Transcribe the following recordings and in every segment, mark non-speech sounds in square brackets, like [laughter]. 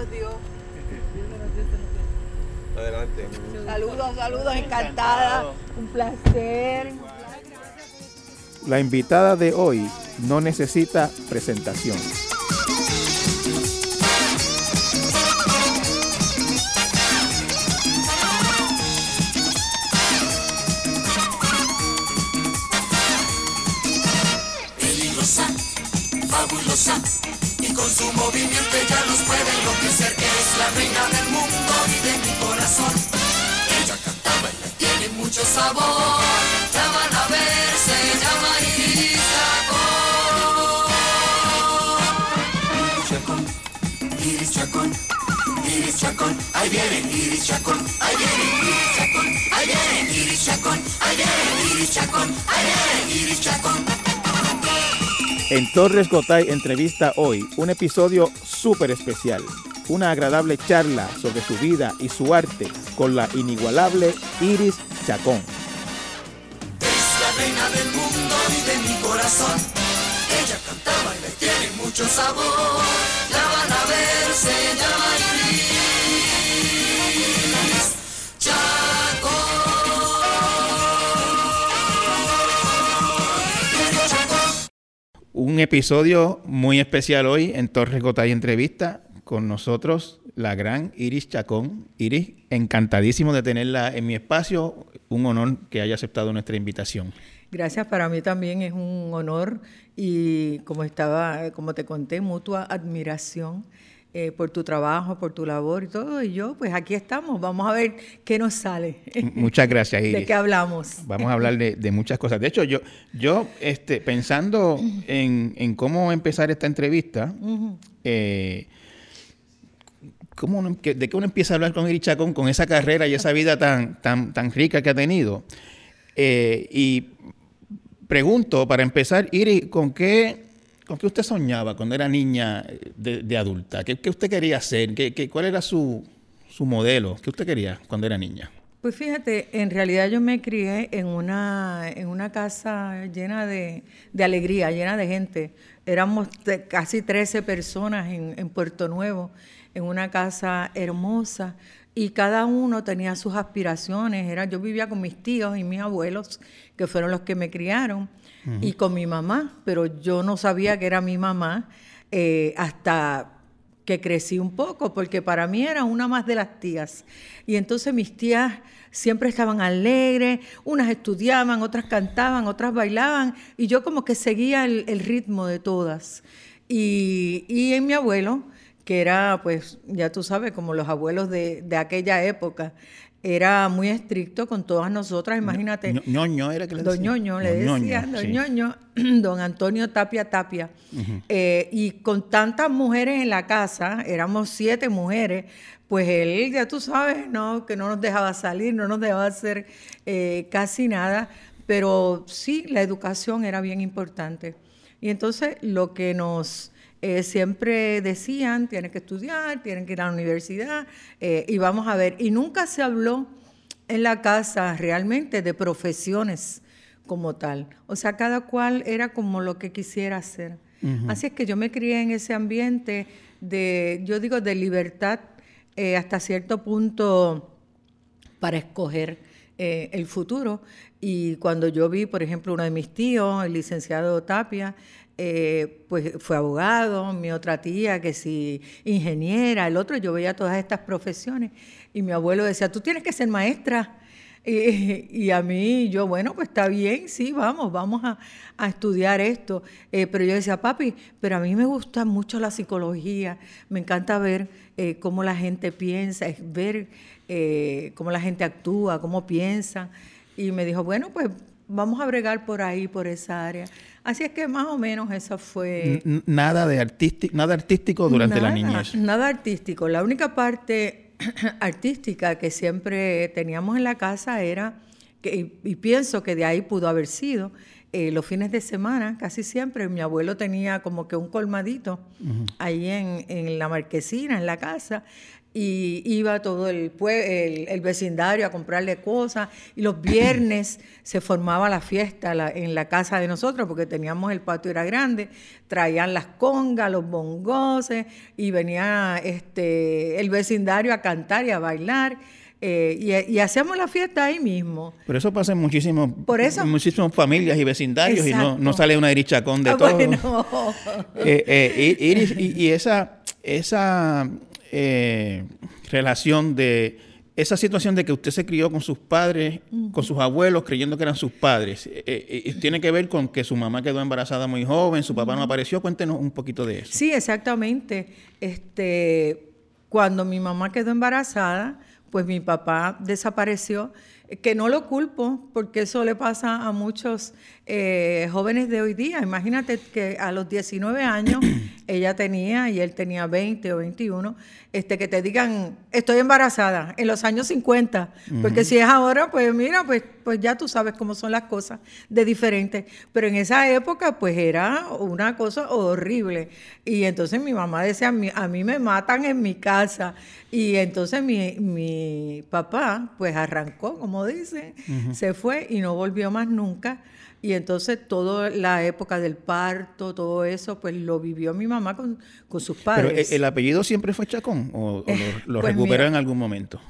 los dio. Adelante. Saludos, saludos, encantada. Un placer. La invitada de hoy no necesita presentación. peligrosa, fabulosa y con su movimiento ella nos puede enloquecer. Es la reina del mundo y de mi corazón. Ella canta, baila y tiene mucho sabor. La van a ver, se llama Iris Chacón. Iris Chacón, Iris Chacón, ahí viene Iris Chacón, ahí viene Iris Chacón, ahí viene Iris Chacón, ahí viene Iris Chacón, ahí viene Iris Chacón. En Torres Gotay entrevista hoy un episodio súper especial, una agradable charla sobre su vida y su arte con la inigualable Iris Chacón. Es la reina del mundo y de mi corazón. Ella canta, baila y tiene mucho sabor. La van a ver, se Un episodio muy especial hoy en Torres Gotay entrevista con nosotros la gran Iris Chacón. Iris, encantadísimo de tenerla en mi espacio. Un honor que haya aceptado nuestra invitación. Gracias, para mí también es un honor y como estaba, como te conté, mutua admiración eh, por tu trabajo, por tu labor y todo. Y yo, pues aquí estamos. Vamos a ver qué nos sale. Muchas gracias, [laughs] Iris. ¿De qué hablamos? Vamos a hablar de, de muchas cosas. De hecho, yo, yo este, pensando [clears throat] en, en cómo empezar esta entrevista, eh, cómo uno- ¿de qué uno empieza a hablar con Iris Chacón con esa carrera y esa vida tan, tan, tan rica que ha tenido? Eh, y pregunto, para empezar, Iris, ¿con qué, ¿con qué usted soñaba cuando era niña eh, de, adulta? ¿Qué, qué usted quería hacer? ¿Qué, qué- cuál era su, su modelo? ¿Qué usted quería cuando era niña? Pues fíjate, en realidad yo me crié en una, en una casa llena de, de alegría, llena de gente. Éramos casi 13 personas en, en Puerto Nuevo, en una casa hermosa, y cada uno tenía sus aspiraciones. Era, yo vivía con mis tíos y mis abuelos, que fueron los que me criaron, y con mi mamá, pero yo no sabía que era mi mamá eh, hasta que crecí un poco, porque para mí era una más de las tías. Y entonces mis tías siempre estaban alegres, unas estudiaban, otras cantaban, otras bailaban, y yo como que seguía el, el ritmo de todas. Y, y en mi abuelo, que era, pues, ya tú sabes, como los abuelos de, de aquella época, era muy estricto con todas nosotras, imagínate. Ño- ñoño era que le Don decía. Ñoño, le Don Ñoño, decía, sí. Ñoño, [clears throat] don Antonio Tapia Tapia. Eh, y con tantas mujeres en la casa, éramos siete mujeres, pues él, ya tú sabes, no, que no nos dejaba salir, no nos dejaba hacer eh, casi nada, pero sí, la educación era bien importante. Y entonces lo que nos eh, siempre decían, tienen que estudiar, tienen que ir a la universidad, eh, y vamos a ver, y nunca se habló en la casa realmente de profesiones como tal. O sea, cada cual era como lo que quisiera hacer. Así es que yo me crié en ese ambiente de, yo digo, de libertad eh, hasta cierto punto para escoger el futuro. Y cuando yo vi, por ejemplo, uno de mis tíos, el licenciado Tapia, eh, pues fue abogado, mi otra tía que sí, ingeniera, el otro, yo veía todas estas profesiones y mi abuelo decía, tú tienes que ser maestra. Y, a mí, yo, bueno, pues está bien, sí, vamos, vamos a, estudiar esto. Eh, pero yo decía, papi, pero a mí me gusta mucho la psicología, me encanta ver eh, cómo la gente piensa, ver cómo la gente actúa, cómo piensa. Y me dijo, bueno, pues vamos a bregar por ahí, por esa área. Así es que más o menos eso fue... N- nada de artístico, nada artístico durante la niñez. Nada artístico. La única parte [clears throat] artística que siempre teníamos en la casa era, que, y, y pienso que de ahí pudo haber sido, eh, los fines de semana, casi siempre, mi abuelo tenía como que un colmadito ahí en, en la marquesina, en la casa, y iba todo el, el, el, vecindario a comprarle cosas y los viernes [clears throat] se formaba la fiesta en la casa de nosotros porque teníamos el patio era grande, traían las congas, los bongoses y venía este, el vecindario a cantar y a bailar. Eh, y, hacemos la fiesta ahí mismo. Pero eso pasa en muchísimos, muchísimas familias y vecindarios y no, no, sale una irichacón de ah, todo. Eh, eh, y, y, esa, esa eh, relación de esa situación de que usted se crió con sus padres, con sus abuelos, creyendo que eran sus padres, eh, eh, tiene que ver con que su mamá quedó embarazada muy joven, su papá no apareció. Cuéntenos un poquito de eso. Sí, exactamente. Este, cuando mi mamá quedó embarazada, pues mi papá desapareció, que no lo culpo, porque eso le pasa a muchos eh, jóvenes de hoy día. Imagínate que a los 19 años [clears throat] ella tenía y él tenía 20 o 21, este, que te digan, estoy embarazada, en los años 50, porque si es ahora, pues mira, pues, pues ya tú sabes cómo son las cosas de diferente. Pero en esa época, pues era una cosa horrible. Y entonces mi mamá decía, a mí, me matan en mi casa. Y entonces mi, mi papá, pues arrancó, como dice, se fue y no volvió más nunca. Y entonces toda la época del parto, todo eso, pues lo vivió mi mamá con, sus padres. ¿Pero el apellido siempre fue Chacón o, [laughs] lo, pues recuperó en algún momento?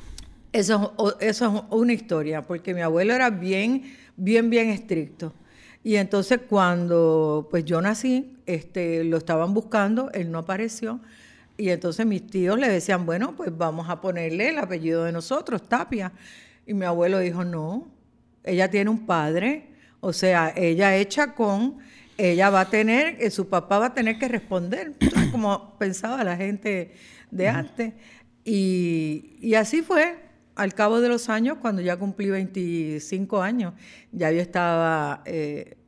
Eso, eso es una historia, porque mi abuelo era bien, bien, bien estricto. Y entonces cuando pues yo nací, este, lo estaban buscando, él no apareció. Y entonces mis tíos le decían, bueno, pues vamos a ponerle el apellido de nosotros, Tapia. Y mi abuelo dijo, no, ella tiene un padre o sea, ella hecha con, ella va a tener, eh, su papá va a tener que responder, [clears throat] como pensaba la gente de antes. Y, así fue. Al cabo de los años, cuando ya cumplí 25 años, ya yo estaba eh,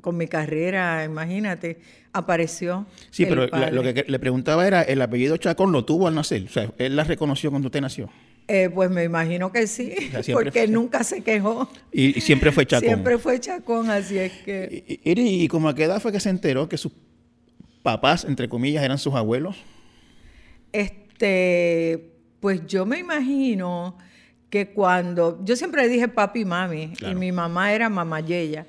con mi carrera, imagínate, apareció. Sí, pero lo que le preguntaba era, ¿el apellido Chacón lo tuvo al nacer? O sea, ¿él la reconoció cuando usted nació? Eh, pues me imagino que sí, porque nunca se quejó. Y, siempre fue Chacón. Siempre fue Chacón, así es que... ¿Y, y como a qué edad fue que se enteró que sus papás, entre comillas, eran sus abuelos? Este, pues yo me imagino que cuando... Yo siempre dije papi y mami, y mi mamá era mamá Yeya.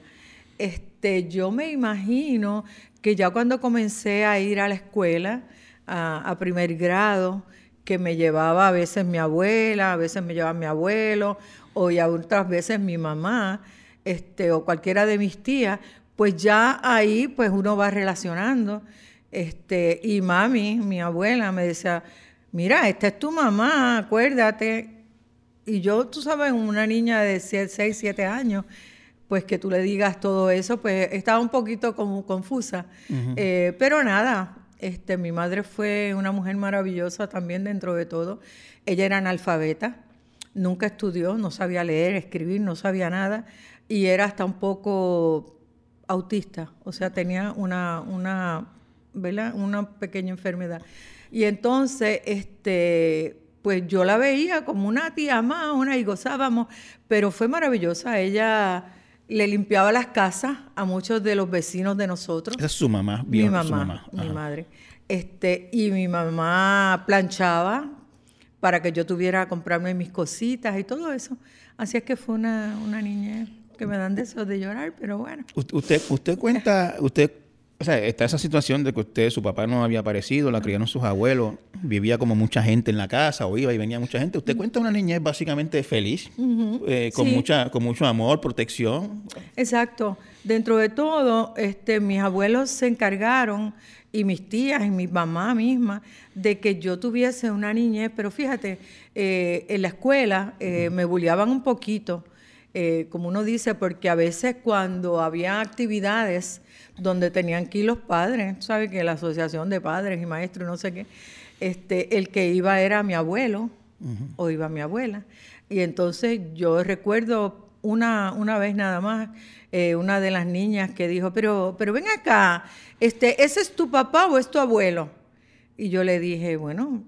Este, yo me imagino que ya cuando comencé a ir a la escuela, a primer grado, que me llevaba a veces mi abuela, a veces me llevaba mi abuelo, o y a otras veces mi mamá, este, o cualquiera de mis tías, pues ya ahí pues uno va relacionando. Este, y mami, mi abuela, me decía, mira, esta es tu mamá, acuérdate. Y yo, tú sabes, una niña de 6, 7 años, pues que tú le digas todo eso, pues estaba un poquito como confusa. Eh, pero nada, este, mi madre fue una mujer maravillosa también dentro de todo. Ella era analfabeta, nunca estudió, no sabía leer, escribir, no sabía nada y era hasta un poco autista, o sea, tenía una, una, una pequeña enfermedad. Y entonces, este, pues yo la veía como una tía más, una y gozábamos, pero fue maravillosa. Ella le limpiaba las casas a muchos de los vecinos de nosotros. Esa es su mamá, mi mamá, mi madre. Este, y mi mamá planchaba para que yo tuviera que comprarme mis cositas y todo eso. Así es que fue una, una niñez que me dan deseos de llorar, pero bueno. Usted, usted cuenta, usted o sea, está esa situación de que usted, su papá no había aparecido, la criaron sus abuelos, vivía como mucha gente en la casa, o iba y venía mucha gente. Usted cuenta una niñez básicamente feliz, eh, con, mucha, con mucho amor, protección. Exacto. Dentro de todo, este, mis abuelos se encargaron, y mis tías y mi mamá misma, de que yo tuviese una niñez, pero fíjate, eh, en la escuela eh, me bulleaban un poquito, como uno dice, porque a veces cuando había actividades, donde tenían que ir los padres, ¿sabes? Que la asociación de padres y maestros, no sé qué, este, el que iba era mi abuelo o iba mi abuela. Y entonces yo recuerdo una, una vez nada más, eh, una de las niñas que dijo, pero, pero ven acá, este, ¿ese es tu papá o es tu abuelo? Y yo le dije, bueno,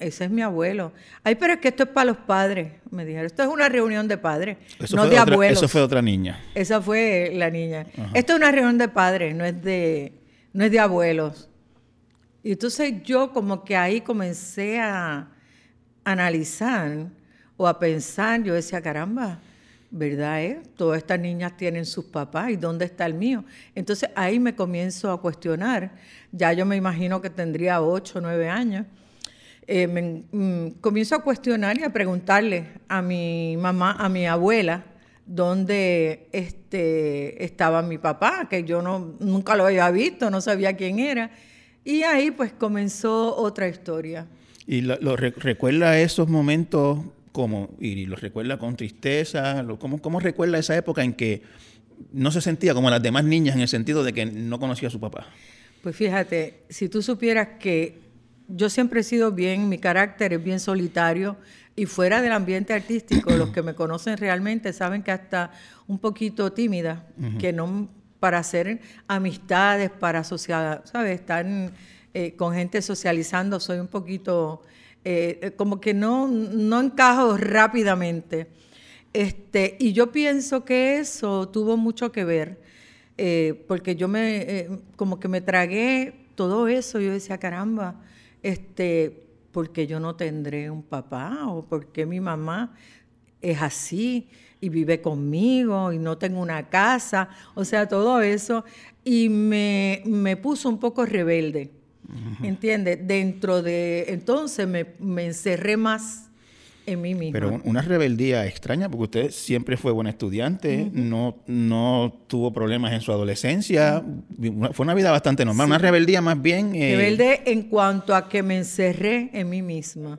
ese es mi abuelo. Ay, pero es que esto es para los padres, me dijeron. Esto es una reunión de padres, no de abuelos. Eso fue otra niña. Esa fue la niña. Esto es una reunión de padres, no es de, no es de abuelos. Y entonces yo como que ahí comencé a, analizar o a pensar, yo decía, caramba, ¿verdad? Eh? Todas estas niñas tienen sus papás y ¿dónde está el mío? Entonces ahí me comienzo a cuestionar, ya yo me imagino que tendría ocho o 9 años, eh, me, mm, comienzo a cuestionar y a preguntarle a mi mamá, a mi abuela, dónde este, estaba mi papá, que yo no, nunca lo había visto, no sabía quién era. Y ahí pues comenzó otra historia. ¿Y lo, recuerda esos momentos como, y los recuerda con tristeza? ¿cómo, ¿Cómo recuerda esa época en que no se sentía como las demás niñas en el sentido de que no conocía a su papá? Pues fíjate, si tú supieras que yo siempre he sido bien, mi carácter es bien solitario y fuera del ambiente artístico, los que me conocen realmente saben que hasta un poquito tímida, que no para hacer amistades, para asociar, ¿sabes? Estar eh, con gente socializando, soy un poquito, eh, eh, como que no, no encajo rápidamente. Este, y yo pienso que eso tuvo mucho que ver, porque yo me, como que me tragué todo eso, yo decía, caramba, este, porque yo no tendré un papá o porque mi mamá es así y vive conmigo y no tengo una casa, o sea, todo eso. Y me, me puso un poco rebelde, ¿entiendes? Dentro de, entonces me, me encerré más en mí misma. Pero una rebeldía extraña, porque usted siempre fue buena estudiante, no, no tuvo problemas en su adolescencia, fue una vida bastante normal, una rebeldía más bien... Eh, Rebelde en cuanto a que me encerré en mí misma.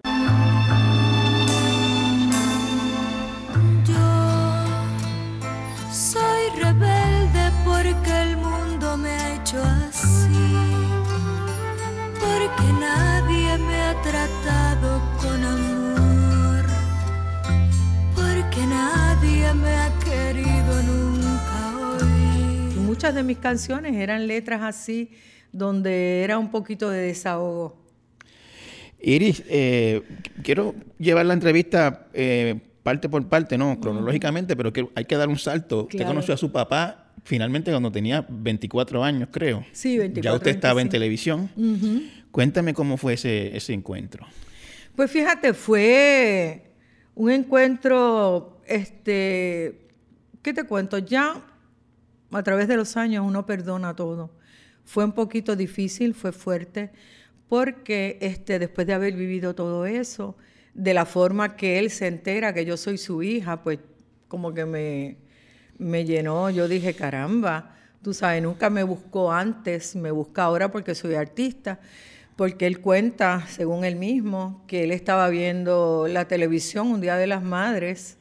Yo soy rebelde porque el mundo me ha hecho así, porque nadie me ha tratado Muchas de mis canciones eran letras así, donde era un poquito de desahogo. Iris, eh, quiero llevar la entrevista eh, parte por parte, no cronológicamente, pero que hay que dar un salto. Usted conoció a su papá finalmente cuando tenía 24 años, creo. Sí, 24. Ya usted estaba en televisión. Cuéntame cómo fue ese, ese encuentro. Pues fíjate, fue un encuentro, este, ¿qué te cuento? Ya a través de los años uno perdona todo. Fue un poquito difícil, fue fuerte, porque este, después de haber vivido todo eso, de la forma que él se entera que yo soy su hija, pues como que me, me llenó. Yo dije, caramba, tú sabes, nunca me buscó antes, me busca ahora porque soy artista porque él cuenta, según él mismo, que él estaba viendo la televisión un día de las madres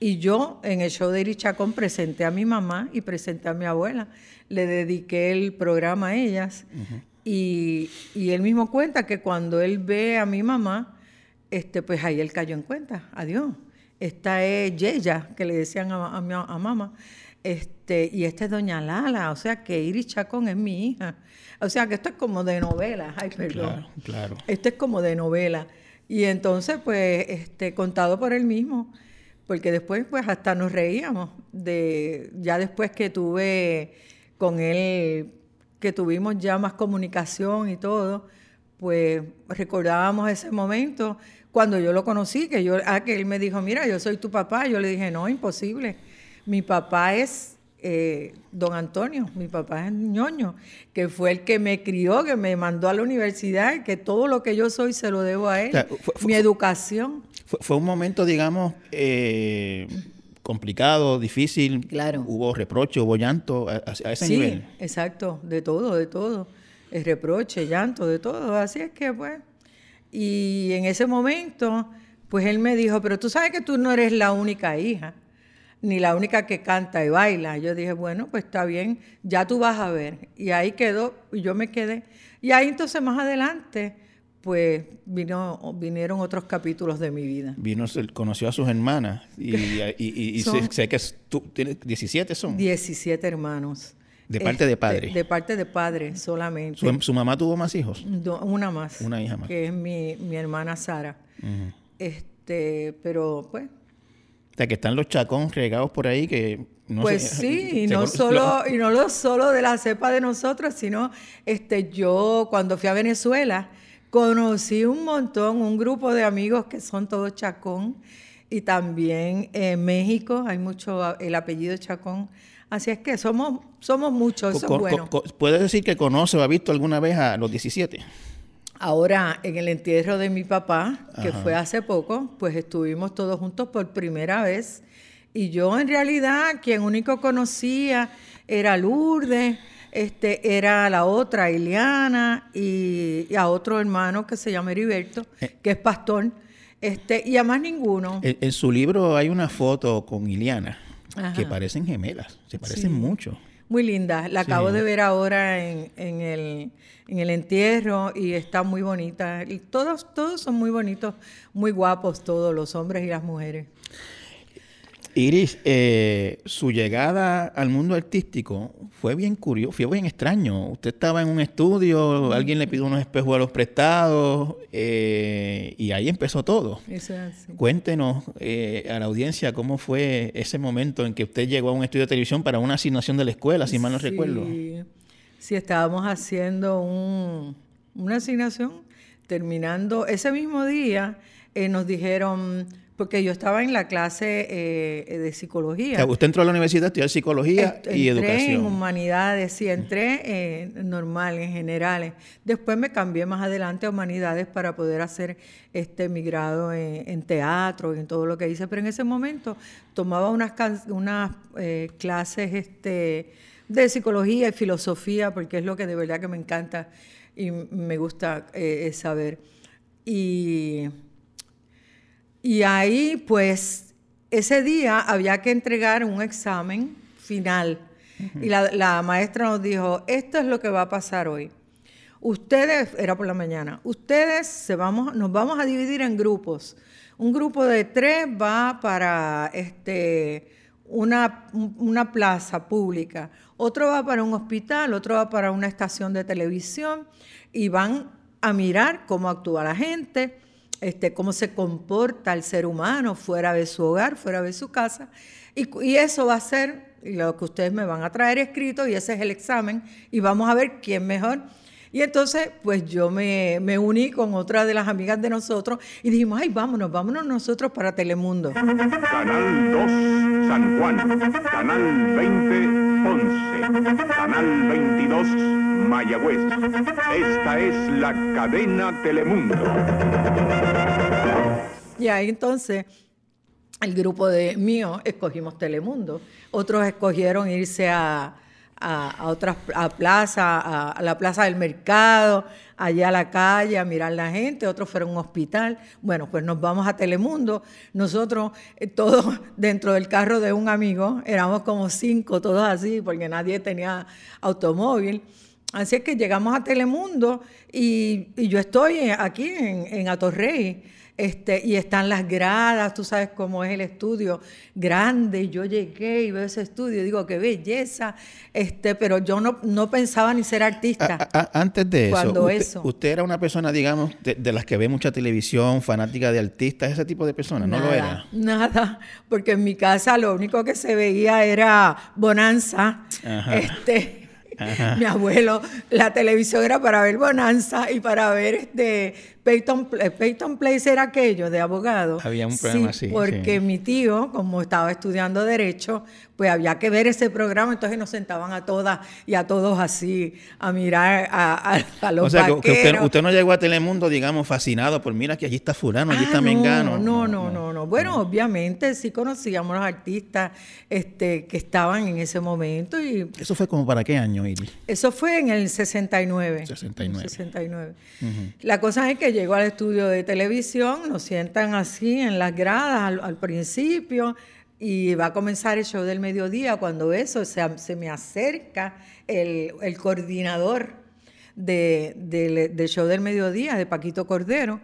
y yo en el show de Irichacón presenté a mi mamá y presenté a mi abuela. Le dediqué el programa a ellas y, él mismo cuenta que cuando él ve a mi mamá, este, pues ahí él cayó en cuenta, adiós. Esta es Yeya, que le decían a, a, a mamá, este, y esta es Doña Lala, o sea que Iris Chacón es mi hija. O sea que esto es como de novela. Ay, perdón. Claro, claro. Esto es como de novela. Y entonces, pues, este, contado por él mismo, porque después, pues, hasta nos reíamos de, ya después que tuve con él, que tuvimos ya más comunicación y todo, pues recordábamos ese momento cuando yo lo conocí, que yo, ah, que él me dijo, mira, yo soy tu papá. Yo le dije, no, imposible. Mi papá es eh, don Antonio, mi papá es ñoño, que fue el que me crió, que me mandó a la universidad, que todo lo que yo soy se lo debo a él, mi educación. Fue, un momento, digamos, eh, complicado, difícil. Claro. Hubo reproche, hubo llanto a, ese nivel. Sí, exacto, de todo, de todo. El reproche, llanto, de todo. Así es que, pues. Y en ese momento, pues él me dijo, pero tú sabes que tú no eres la única hija ni la única que canta y baila. Yo dije, bueno, pues está bien, ya tú vas a ver. Y ahí quedó, y yo me quedé. Y ahí entonces más adelante, pues vino, vinieron otros capítulos de mi vida. Vino, conoció a sus hermanas y, y, sé, que tú tienes 17 son. 17 hermanos. De parte de padre. De, parte de padre solamente. ¿Su, mamá tuvo más hijos? una más. Una hija más. Que es mi, mi hermana Sara. Este, pero pues que están los chacón regados por ahí que no Pues sí, y no solo, y no lo solo de la cepa de nosotros, sino este yo cuando fui a Venezuela Conocí un montón, un grupo de amigos que son todos Chacón y también en México hay mucho el apellido Chacón. Así es que somos, somos muchos, eso Co- es bueno. ¿Puedes decir que conoce o ha visto alguna vez a los 17? Ahora, en el entierro de mi papá, que fue hace poco, pues estuvimos todos juntos por primera vez. Y yo en realidad, quien único conocía era Lourdes, este, era la otra, Ileana, y, y a otro hermano que se llama Heriberto, que es pastor, este, y a más ninguno. En, en su libro hay una foto con Iliana Ajá. que parecen gemelas, se parecen mucho. Muy linda, la Sí. acabo de ver ahora en, en el, en el entierro y está muy bonita. Y todos, todos son muy bonitos, muy guapos todos, los hombres y las mujeres. Iris, eh, su llegada al mundo artístico fue bien curioso, fue bien extraño. Usted estaba en un estudio, alguien le pidió unos espejos a los prestados eh, y ahí empezó todo. Eso es así. Cuéntenos eh, a la audiencia cómo fue ese momento en que usted llegó a un estudio de televisión para una asignación de la escuela, si mal no Sí, recuerdo. Sí, estábamos haciendo un- una asignación, terminando ese mismo día, nos dijeron, porque yo estaba en la clase eh, de O psicología. sea, usted entró a la universidad a estudiar psicología Est- y entré en educación. humanidades, sí, entré eh, normal, en generales. Después me cambié más adelante a humanidades para poder hacer este mi grado en, en teatro y en todo lo que hice. Pero en ese momento tomaba unas, unas eh, clases este, de psicología y filosofía, porque es lo que de verdad que me encanta y me gusta eh, saber. Y y ahí, pues, ese día había que entregar un examen final. Y la, la maestra nos dijo, esto es lo que va a pasar hoy. Ustedes, era por la mañana, ustedes se vamos, nos vamos a dividir en grupos. Un grupo de tres va para este, una, un- una plaza pública, otro va para un hospital, otro va para una estación de televisión y van a mirar cómo actúa la gente, este, cómo se comporta el ser humano fuera de su hogar, fuera de su casa. Y, y eso va a ser lo que ustedes me van a traer escrito y ese es el examen y vamos a ver quién mejor. Y entonces, pues yo me, me uní con otra de las amigas de nosotros y dijimos, ay, vámonos, vámonos nosotros para Telemundo. Canal 2, San Juan. Canal 20, Ponce. Canal 22, Mayagüez. Esta es la cadena Telemundo. Y ahí entonces el grupo de mío escogimos Telemundo. Otros escogieron irse a, a, otras a plaza, a, la plaza del mercado, allá a la calle, a mirar la gente. Otros fueron a un hospital. Bueno, pues nos vamos a Telemundo. Nosotros, eh, todos [laughs] dentro del carro de un amigo, éramos como cinco, todos así, porque nadie tenía automóvil. Así es que llegamos a Telemundo y, y yo estoy aquí en, en Atorrey. Este, y están las gradas, tú sabes cómo es el estudio grande. Y yo llegué y veo ese estudio digo, qué belleza. Este, pero yo no, no pensaba ni ser artista. A- a- antes de eso, Cuando usted, eso. usted era una persona, digamos, de, de las que ve mucha televisión, fanática de artistas, ese tipo de persona, ¿no lo era? Nada, porque en mi casa lo único que se veía era Bonanza. Ajá. Este, Ajá. mi abuelo, la televisión era para ver Bonanza y para ver este Peyton, Pla- Peyton Place era aquello de abogado. Había un programa así, Porque sí. mi tío, como estaba estudiando Derecho, pues había que ver ese programa, entonces nos sentaban a todas y a todos así a mirar a, a- a los O sea, que, que usted, vaqueros. usted no llegó a Telemundo, digamos, fascinado por, mira que allí está fulano, allí Ah, está Mengano. No, no, no, no, Bueno, obviamente sí conocíamos los artistas este, que estaban en ese momento y ¿Eso fue como para qué año, Iris? eso fue en el 69. 69. En el 69. La cosa es que llego al estudio de televisión, nos sientan así en las gradas al, al principio y va a comenzar el show del mediodía. Cuando eso se, se me acerca el, el coordinador de- del- del show del mediodía, de Paquito Cordero,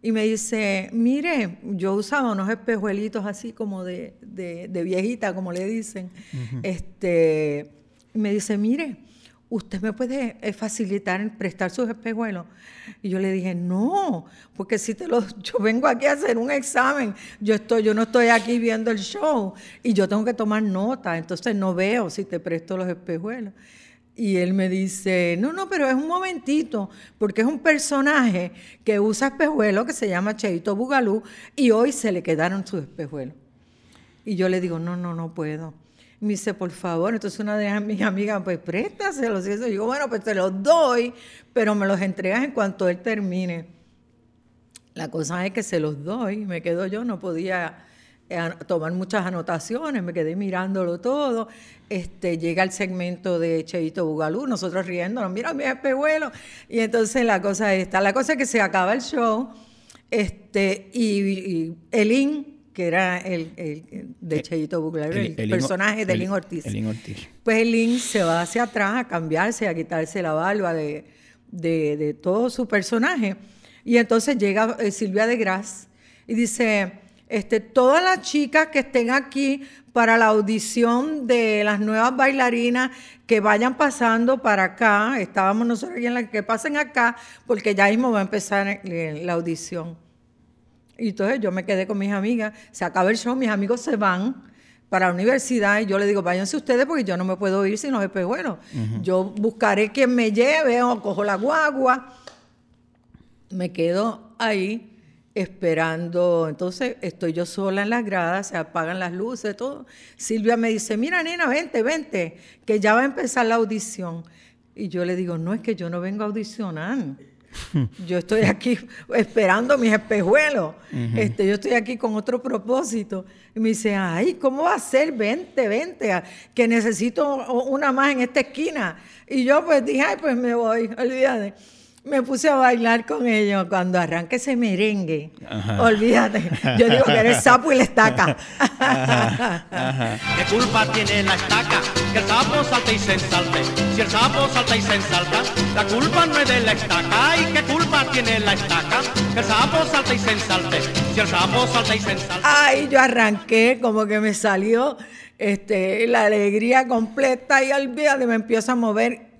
y me dice, mire, yo usaba unos espejuelitos así como de, de- de viejita, como le dicen. este, y me dice, mire, ¿usted me puede eh, facilitar prestar sus espejuelos? Y yo le dije, no, porque si te los, [laughs] yo vengo aquí a hacer un examen, yo, estoy, yo no estoy aquí viendo el show y yo tengo que tomar nota, entonces no veo si te presto los espejuelos. Y él me dice, no, no, pero es un momentito, porque es un personaje que usa espejuelos que se llama Cheito Bugalú y hoy se le quedaron sus espejuelos. Y yo le digo, no, no, no puedo. Me dice, por favor, entonces una de mis amigas, pues préstaselos. Y eso, y digo, bueno, pues te los doy, pero me los entregas en cuanto él termine. La cosa es que se los doy, me quedo yo, no podía eh, tomar muchas anotaciones, me quedé mirándolo todo. Este, llega el segmento de Cheito Bugalú, nosotros riéndonos, mira mi espejuelo. Y entonces la cosa está, la cosa es que se acaba el show, este, y, y Elín, que era el, el- de Eh, Cheito Bugalú, el, personaje de Elín Ortiz. Pues Elín se va hacia atrás a cambiarse, a quitarse la barba de, de- de todo su personaje. Y entonces llega eh, Silvia de Gras y dice, este, todas las chicas que estén aquí para la audición de las nuevas bailarinas que vayan pasando para acá, estábamos nosotros aquí en la que pasen acá, porque ya mismo va a empezar eh, la audición. Y entonces yo me quedé con mis amigas, se acaba el show, mis amigos se van para la universidad y yo le digo, váyanse ustedes porque yo no me puedo ir sin los espejuelos. Yo buscaré quien me lleve o cojo la guagua. Me quedo ahí esperando. Entonces estoy yo sola en las gradas, se apagan las luces, todo. Silvia me dice, mira nena, vente, vente, que ya va a empezar la audición. Y yo le digo, no, es que yo no vengo a audicionar. [laughs] Yo estoy aquí esperando mis espejuelos. este, yo estoy aquí con otro propósito. Y me dice, ay, ¿cómo va a ser? Vente, vente, que necesito una más en esta esquina. Y yo pues dije, ay, pues me voy, olvídate. Me puse a bailar con ellos cuando arranque ese merengue. Olvídate. Yo digo que eres sapo y la estaca. ¿Qué culpa tiene la estaca? Que el sapo salta y se ensalte. Si el sapo salta y se ensalta, la culpa no es de la estaca. ¿Y qué culpa tiene la estaca? Que el sapo salta y se ensalte. Si el sapo salta y se ensalta. Ay, yo arranqué, como que me salió este, la alegría completa y olvídate, me empiezo a mover.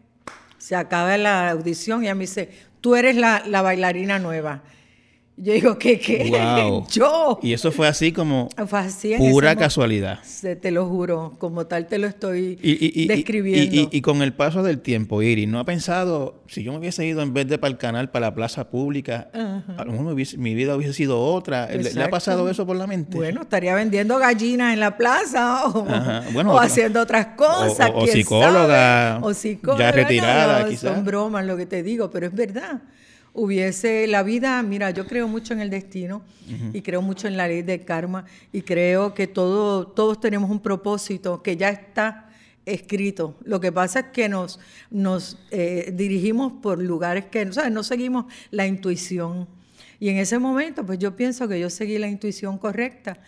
Se acaba la audición y ella me dice, tú eres la, la bailarina nueva. Yo digo, ¿qué? qué? Wow. [laughs] Yo. Y eso fue así como Fue así pura casualidad. Se- Te lo juro, como tal te lo estoy Y, y- y- describiendo. y- con el paso del tiempo, Iris, ¿no ha pensado, si yo me hubiese ido en vez de para el canal, para la plaza pública, a lo mejor me hubiese- mi vida hubiese sido otra? ¿Le- ¿Le, ha pasado eso por la mente? Bueno, estaría vendiendo gallinas en la plaza o. Bueno, o otra- haciendo otras cosas. o- o quién psicóloga, sabe. O psicóloga. ya retirada, no, quizás. Son bromas lo que te digo, pero es verdad. Hubiese la vida, mira, yo creo mucho en el destino y creo mucho en la ley del karma y creo que todo, todos tenemos un propósito que ya está escrito. Lo que pasa es que nos, nos eh, dirigimos por lugares que, ¿sabes? No seguimos la intuición. Y en ese momento, pues yo pienso que yo seguí la intuición correcta.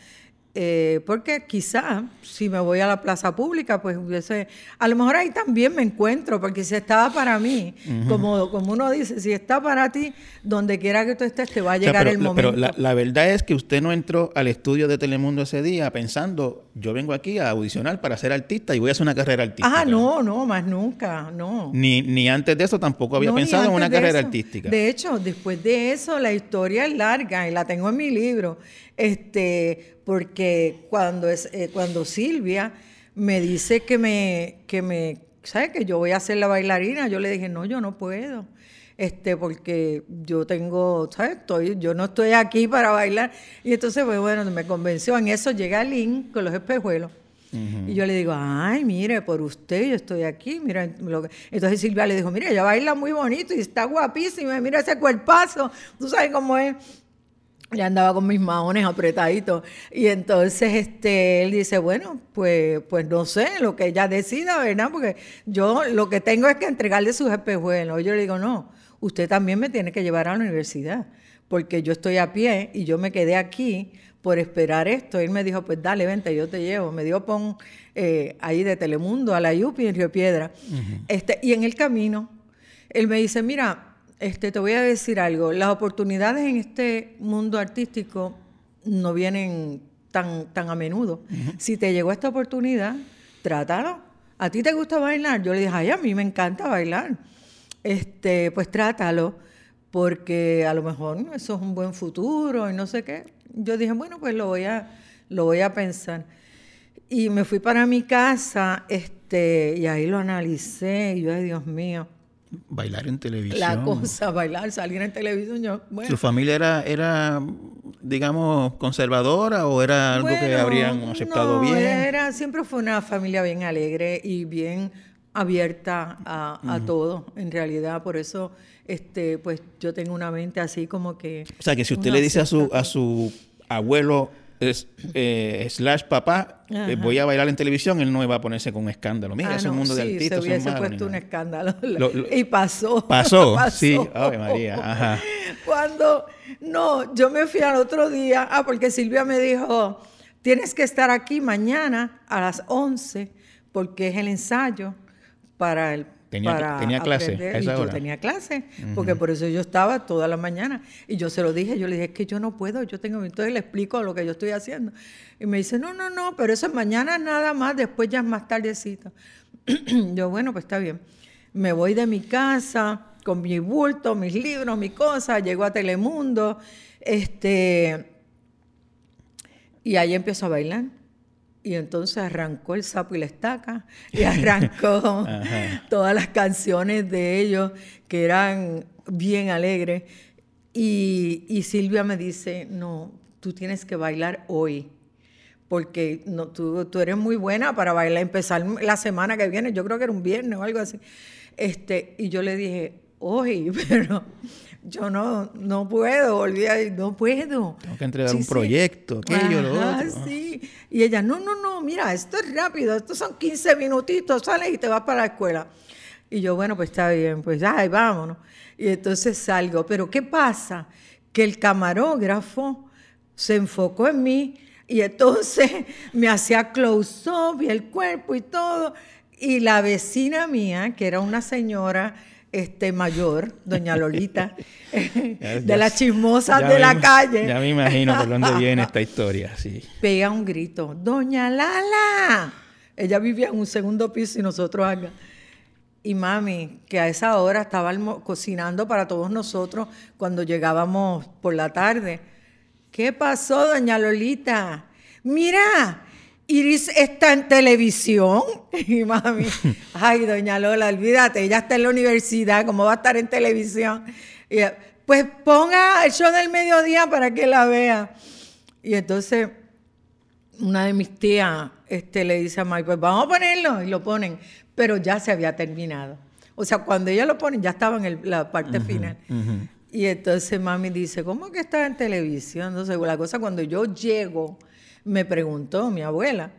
Eh, porque quizá si me voy a la plaza pública, pues hubiese, a lo mejor ahí también me encuentro, porque si estaba para mí, como, como uno dice, si está para ti, donde quiera que tú estés, te va a O sea, llegar pero, el momento. pero la, la verdad es que usted no entró al estudio de Telemundo ese día pensando, yo vengo aquí a audicionar para ser artista y voy a hacer una carrera artística. Ah, no, no, más nunca, no. Ni, ni antes de eso tampoco había No, pensado en una carrera eso. artística. De hecho, después de eso, la historia es larga y la tengo en mi libro. Este, porque cuando, es, eh, cuando Silvia me dice que me, que me, ¿sabes? Que yo voy a ser la bailarina, yo le dije, no, yo no puedo. Este, porque yo tengo, ¿sabes? Estoy, yo no estoy aquí para bailar. Y entonces, pues bueno, me convenció. En eso llega Lynn con los espejuelos. Y yo le digo, ay, mire, por usted yo estoy aquí. Mira, lo que-". entonces Silvia le dijo, mira, ella baila muy bonito y está guapísima. Mira ese cuerpazo. Tú sabes cómo es. Ya andaba con mis maones apretaditos. Y entonces este, él dice, bueno, pues, pues no sé, lo que ella decida, ¿verdad? Porque yo lo que tengo es que entregarle sus espejuelos. Yo le digo, no, usted también me tiene que llevar a la universidad, porque yo estoy a pie y yo me quedé aquí por esperar esto. Él me dijo, pues dale, vente, yo te llevo. Me dio pon eh, ahí de Telemundo a la Yupi en Río Piedra. este, y en el camino, él me dice, mira, este, te voy a decir algo, las oportunidades en este mundo artístico no vienen tan, tan a menudo. Si te llegó esta oportunidad, trátalo. ¿A ti te gusta bailar? Yo le dije, ay, a mí me encanta bailar. Este, pues trátalo, porque a lo mejor eso es un buen futuro y no sé qué. Yo dije, bueno, pues lo voy a, lo voy a pensar. Y me fui para mi casa, este, Este, y ahí lo analicé y yo, ay Dios mío, Bailar en televisión. la cosa, [laughs] bailar, salir en televisión, yo, bueno. ¿Su familia era, era, digamos, conservadora o era algo que habrían aceptado no, bien? Era, siempre fue una familia bien alegre y bien abierta a, a todo, en realidad. Por eso, este, pues yo tengo una mente así como que. O sea, que si usted le dice a su, a su abuelo es, eh, slash papá, eh, voy a bailar en televisión, él no va a ponerse con un escándalo. Mira, Ah, ese no, mundo de sí, artistas se hubiese puesto un escándalo. Lo- lo- [laughs] y pasó. [laughs] [laughs] Pasó, sí. Ave María, ajá. Cuando, no, yo me fui al otro día, ah, porque Silvia me dijo, tienes que estar aquí mañana a las 11, porque es el ensayo para el... Tenía- para tenía clase aprender". a esa y yo hora. tenía clase, porque por eso yo estaba toda la mañana. Y yo se lo dije, yo le dije, es que yo no puedo, yo tengo... Entonces le explico lo que yo estoy haciendo. Y me dice, no, no, no, pero eso es mañana nada más, después ya es más tardecito. [clears throat] yo, bueno, pues está bien. Me voy de mi casa con mi bulto, mis libros, mi cosa, llego a Telemundo, este, y ahí empiezo a bailar. Y entonces arrancó el sapo y la estaca, y [laughs] arrancó todas las canciones de ellos que eran bien alegres. Y, y Silvia me dice, no, tú tienes que bailar hoy porque no, tú, tú eres muy buena para bailar, empezar la semana que viene, yo creo que era un viernes o algo así. Este, y yo le dije, hoy, [laughs] pero yo no, no puedo, olvida, no puedo. Tengo que entregar un proyecto, aquello, lo Ajá, otro. sí. Y ella, no, no, no, mira, esto es rápido, estos son 15 minutitos, sales y te vas para la escuela. Y yo, bueno, pues está bien, pues ay, vámonos. Y entonces salgo. Pero ¿qué pasa? Que el camarógrafo se enfocó en mí y entonces [laughs] me hacía close-up y el cuerpo y todo. Y la vecina mía, que era una señora este, mayor, doña Lolita, [laughs] de las chismosas ya de me la calle, Ya me imagino por dónde [laughs] viene esta historia, sí. pega un grito, Doña Lala. Ella vivía en un segundo piso y nosotros acá. Y mami, que a esa hora estaba cocinando para todos nosotros cuando llegábamos por la tarde. ¿Qué pasó, doña Lolita? Mira, Iris está en televisión. [laughs] Y mami, ay, doña Lola, olvídate, ella está en la universidad, ¿cómo va a estar en televisión? Y pues ponga el show del mediodía para que la vea. Y entonces una de mis tías este, le dice a Mike, pues vamos a ponerlo, y lo ponen, pero ya se había terminado. O sea, cuando ella lo ponen, ya estaba en el- la parte final. Y entonces mami dice, ¿cómo que está en televisión? Entonces, la cosa, cuando yo llego, me preguntó mi abuela,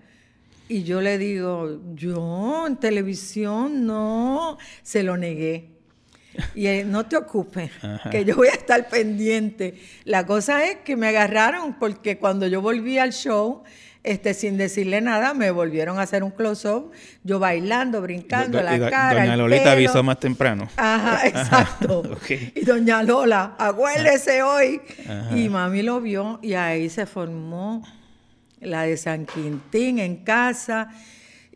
y yo le digo, yo en televisión no, se lo negué. Y él, no te ocupes, [laughs] que yo voy a estar pendiente. La cosa es que me agarraron porque cuando yo volví al show, este, sin decirle nada, me volvieron a hacer un close-up, yo bailando, brincando, Do- la do- cara, Doña el Lolita pelo. avisó más temprano. Ajá, [laughs] exacto. Y doña Lola, acuérdese hoy. Y mami lo vio y ahí se formó la de San Quintín en casa.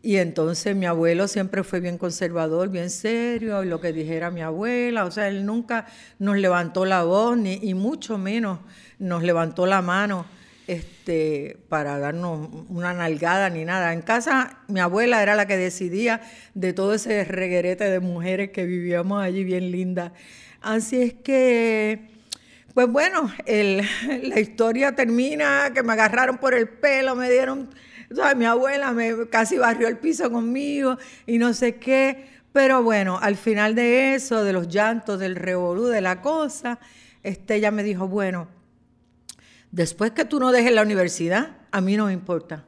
Y entonces mi abuelo siempre fue bien conservador, bien serio, lo que dijera mi abuela, o sea, él nunca nos levantó la voz, ni, y mucho menos nos levantó la mano este, para darnos una nalgada ni nada. En casa mi abuela era la que decidía de todo ese reguerete de mujeres que vivíamos allí bien lindas. Así es que, pues bueno, el- [laughs] la historia termina que me agarraron por el pelo, me dieron, o sea, mi abuela me casi barrió el piso conmigo y no sé qué. Pero bueno, al final de eso, de los llantos, del revolú, de la cosa, este, ella me dijo, bueno, después que tú no dejes la universidad, a mí no me importa.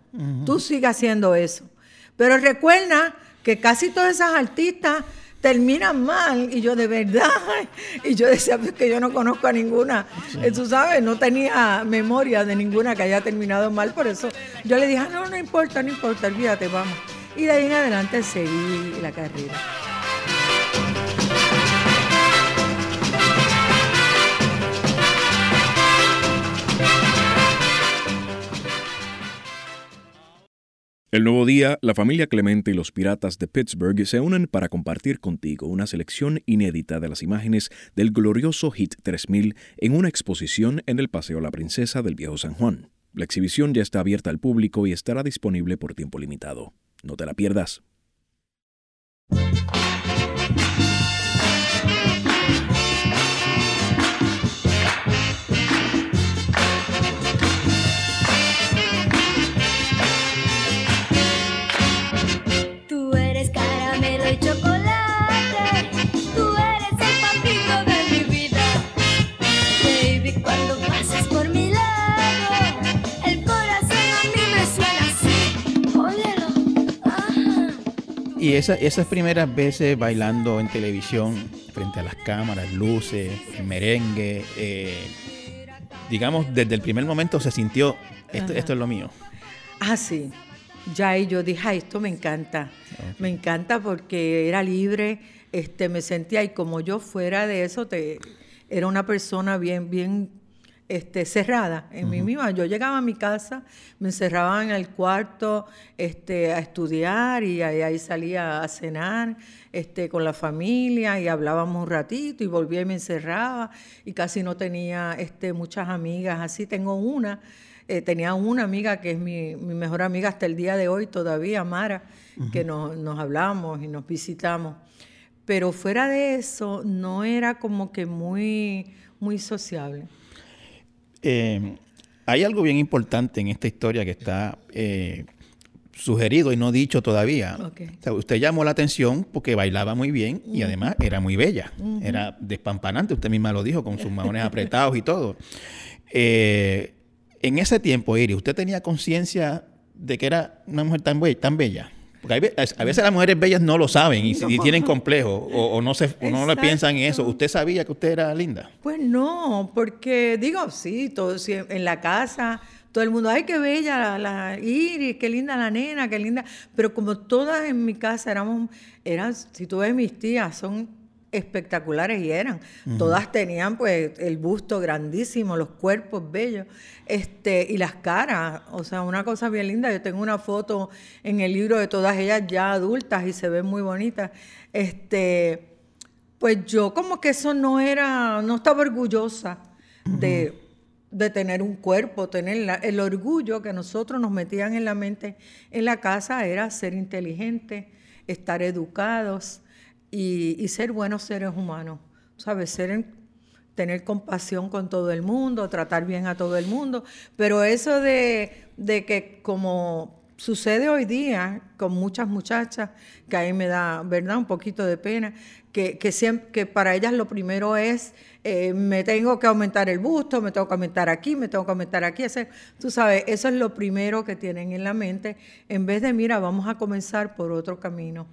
Tú sigue haciendo eso. Pero recuerda que casi todas esas artistas terminan mal. Y yo, de verdad. Y yo decía, pues que yo no conozco a ninguna. Eh, Tú sabes, no tenía memoria de ninguna que haya terminado mal. Por eso yo le dije, "Ah, no, no importa, no importa, olvídate, vamos. Y de ahí en adelante seguí la carrera. El nuevo día, la familia Clemente y los piratas de Pittsburgh se unen para compartir contigo una selección inédita de las imágenes del glorioso Hit 3000 en una exposición en el Paseo La Princesa del Viejo San Juan. La exhibición ya está abierta al público y estará disponible por tiempo limitado. No te la pierdas. Y esa- esas primeras veces bailando en televisión, frente a las cámaras, luces, el merengue, eh, digamos, desde el primer momento se sintió, esto, esto es lo mío. Ah, sí. Ya ahí yo dije, "Ay, esto me encanta. Me encanta porque era libre, este, me sentía, y como yo fuera de eso, te, era una persona bien, bien este, cerrada en mí misma. Yo llegaba a mi casa, me encerraba en el cuarto este, a estudiar y ahí, ahí salía a cenar este, con la familia y hablábamos un ratito y volvía y me encerraba y casi no tenía este, muchas amigas. Así tengo una. Eh, tenía una amiga que es mi, mi mejor amiga hasta el día de hoy todavía, Mara, que nos, nos hablamos y nos visitamos. Pero fuera de eso, no era como que muy, muy sociable. Eh, hay algo bien importante en esta historia que está eh, sugerido y no dicho todavía. Ok. O sea, usted llamó la atención porque bailaba muy bien y además era muy bella. Era despampanante, usted misma lo dijo, con sus maones apretados y todo. Eh, en ese tiempo, Iris, ¿usted tenía conciencia de que era una mujer tan, be- tan bella? Porque hay a veces las mujeres bellas no lo saben y, y tienen complejo o, o no, se, o no le piensan en eso. ¿Usted sabía que usted era linda? Pues no, porque digo, sí, todo, sí, en la casa todo el mundo, ay, qué bella la, la Iris, qué linda la nena, qué linda. Pero como todas en mi casa éramos, eran, si tú ves mis tías, son espectaculares y eran. Todas tenían pues el busto grandísimo, los cuerpos bellos, este, y las caras, o sea, una cosa bien linda. Yo tengo una foto en el libro de todas ellas ya adultas y se ven muy bonitas. Este, pues yo como que eso no era, no estaba orgullosa de, de tener un cuerpo, tener la- el orgullo que nosotros nos metían en la mente en la casa era ser inteligente, estar educados y, y ser buenos seres humanos, ¿sabes? Tener compasión con todo el mundo, tratar bien a todo el mundo, pero eso de, de que como sucede hoy día con muchas muchachas, que ahí me da, ¿verdad?, un poquito de pena, que, que, siempre, que para ellas lo primero es, eh, me tengo que aumentar el busto, me tengo que aumentar aquí, me tengo que aumentar aquí, hacer, tú sabes, eso es lo primero que tienen en la mente, en vez de, mira, vamos a comenzar por otro camino.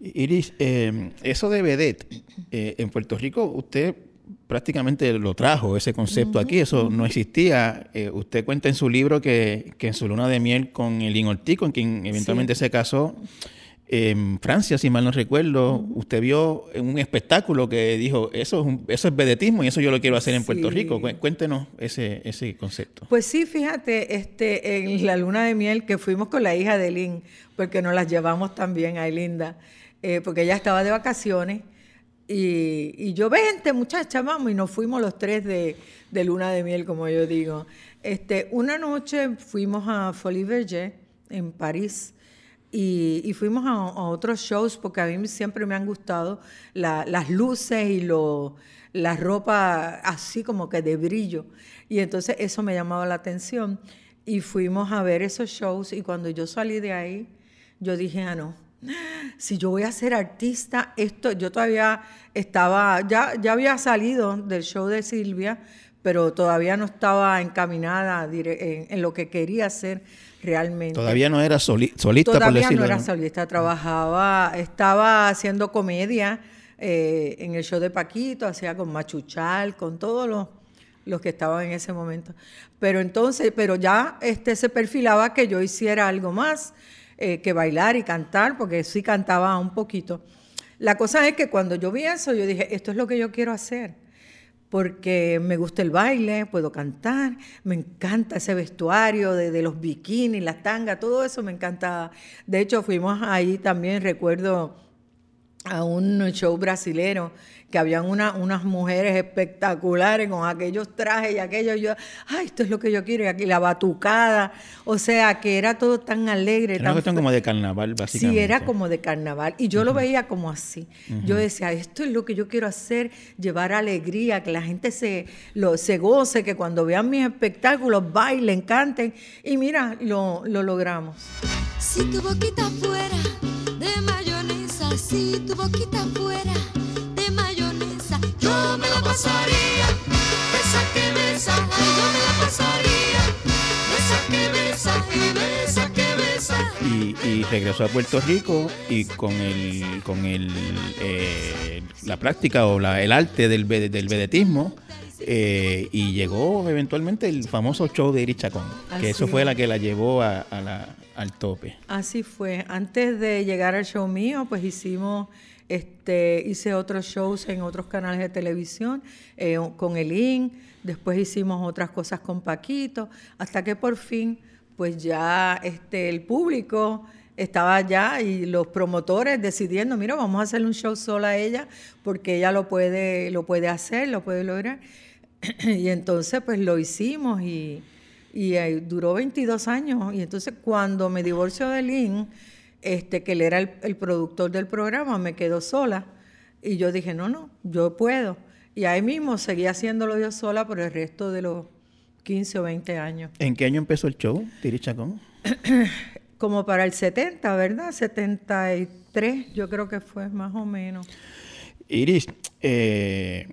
Iris, eh, eso de vedette, eh, en Puerto Rico usted prácticamente lo trajo, ese concepto aquí, eso no existía. Eh, usted cuenta en su libro que, que en su luna de miel con el Ortiz, con quien eventualmente se casó, en Francia, si mal no recuerdo, usted vio un espectáculo que dijo, eso es, un- eso es vedetismo y eso yo lo quiero hacer en Puerto. Rico. Cué- Cuéntenos ese, ese concepto. Pues sí, fíjate, este, en la luna de miel que fuimos con la hija de Lynn, porque nos las llevamos también a Linda, eh, porque ella estaba de vacaciones. Y, y yo, vente muchacha, vamos, y nos fuimos los tres de, luna de miel, como yo digo. Este, una noche fuimos a Folie Verger en París y, fuimos a, otros shows porque a mí siempre me han gustado la- las luces y lo, la ropa así como que de brillo. Y entonces eso me llamaba la atención. Y fuimos a ver esos shows y cuando yo salí de ahí, yo dije, ah, no, si yo voy a ser artista, esto, yo todavía estaba, ya, ya había salido del show de Silvia, pero todavía no estaba encaminada en, en lo que quería hacer realmente. Todavía no era soli- solista, por Todavía decirlo no era solista, trabajaba, estaba haciendo comedia eh, en el show de Paquito, hacía con Machuchal, con todos los, los que estaban en ese momento. Pero entonces, pero ya este, se perfilaba que yo hiciera algo más eh, que bailar y cantar, porque sí cantaba un poquito. La cosa es que cuando yo vi eso, yo dije, esto es lo que yo quiero hacer porque me gusta el baile, puedo cantar, me encanta ese vestuario de, de los bikinis, las tangas, todo eso me encantaba. De hecho, fuimos ahí también, recuerdo, a un show brasilero que habían una- unas mujeres espectaculares con aquellos trajes y aquello yo ay esto es lo que yo quiero y aquí la batucada o sea que era todo tan alegre Era tan cuestión como de carnaval, básicamente. Sí, era como de carnaval. Y yo lo veía como así. Yo decía, esto es lo que yo quiero hacer, llevar alegría, que la gente se, lo, se goce, que cuando vean mis espectáculos bailen, canten. Y mira, lo, lo logramos. Si tu boquita fuera de mayonesa, si tu boquita fuera de mayonesa, yo me la pasaría, besa que besa, ay, yo me la pasaría, besa que besa y besa que besa. Y, y regresó a Puerto Rico y con el con el eh, la práctica o la- el arte del, del vedetismo eh, y llegó eventualmente el famoso show de Iris Chacón, Así que eso fue la que la llevó a, a la- al tope. Así fue. Antes de llegar al show mío, pues hicimos, este, hice otros shows en otros canales de televisión eh, con el IN, después hicimos otras cosas con Paquito, hasta que por fin, pues ya este, el público estaba allá y los promotores decidiendo, mira, vamos a hacerle un show sola a ella porque ella lo puede, lo puede hacer, lo puede lograr. [clears throat] y entonces pues lo hicimos y, y eh, duró 22 años. Y entonces cuando me divorcio de Lynn, este, que él era el, el productor del programa, me quedó sola. Y yo dije, no, no, yo puedo. Y ahí mismo seguí haciéndolo yo sola por el resto de los 15 o 20 años. ¿En qué año empezó el show de Iris Chacón? [clears throat] Como para el 70, ¿verdad? 73, yo creo que fue más o menos. Iris, eh,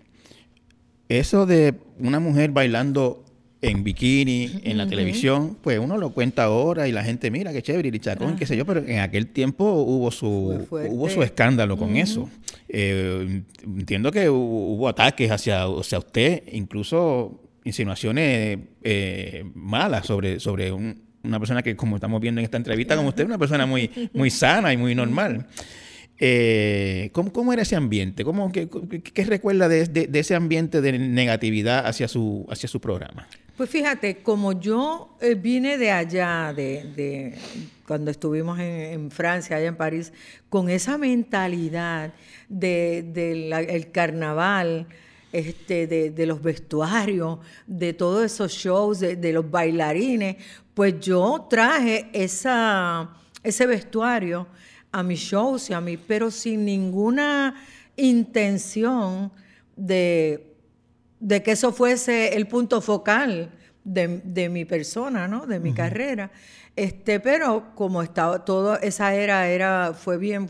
eso de una mujer bailando en bikini en la televisión, pues uno lo cuenta ahora y la gente mira qué chévere, Iris Chacón, qué sé yo, pero en aquel tiempo hubo su, hubo su escándalo con eso. Eh, entiendo que hubo, hubo ataques hacia, hacia usted, incluso insinuaciones eh, malas sobre, sobre un- una persona que, como estamos viendo en esta entrevista, como usted, una persona muy, muy sana y muy normal. Eh, ¿cómo, cómo era ese ambiente? ¿Cómo, qué, qué- qué recuerda de, de- de ese ambiente de negatividad hacia su, hacia su programa? Pues fíjate, como yo eh, vine de allá, de, de cuando estuvimos en, Francia, allá en París, con esa mentalidad del de, carnaval, este, de, de los vestuarios, de todos esos shows, de, de los bailarines, pues yo traje esa, ese vestuario a mis shows y a mí, pero sin ninguna intención de de que eso fuese el punto focal de, de mi persona, ¿no? De mi carrera. Este, pero como estaba todo, esa era, era, fue bien,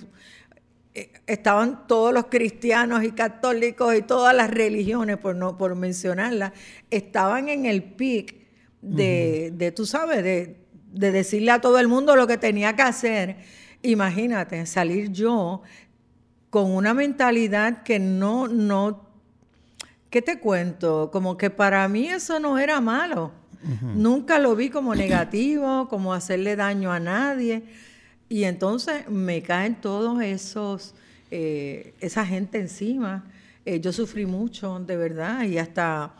eh, estaban todos los cristianos y católicos y todas las religiones, por no, por mencionarlas, estaban en el pic de, de tú sabes, de, de decirle a todo el mundo lo que tenía que hacer. Imagínate, salir yo con una mentalidad que no, no ¿Qué te cuento? Como que para mí eso no era malo. Nunca lo vi como negativo, como hacerle daño a nadie. Y entonces me caen todos esos, eh, esa gente encima. Eh, yo sufrí mucho, de verdad, y hasta,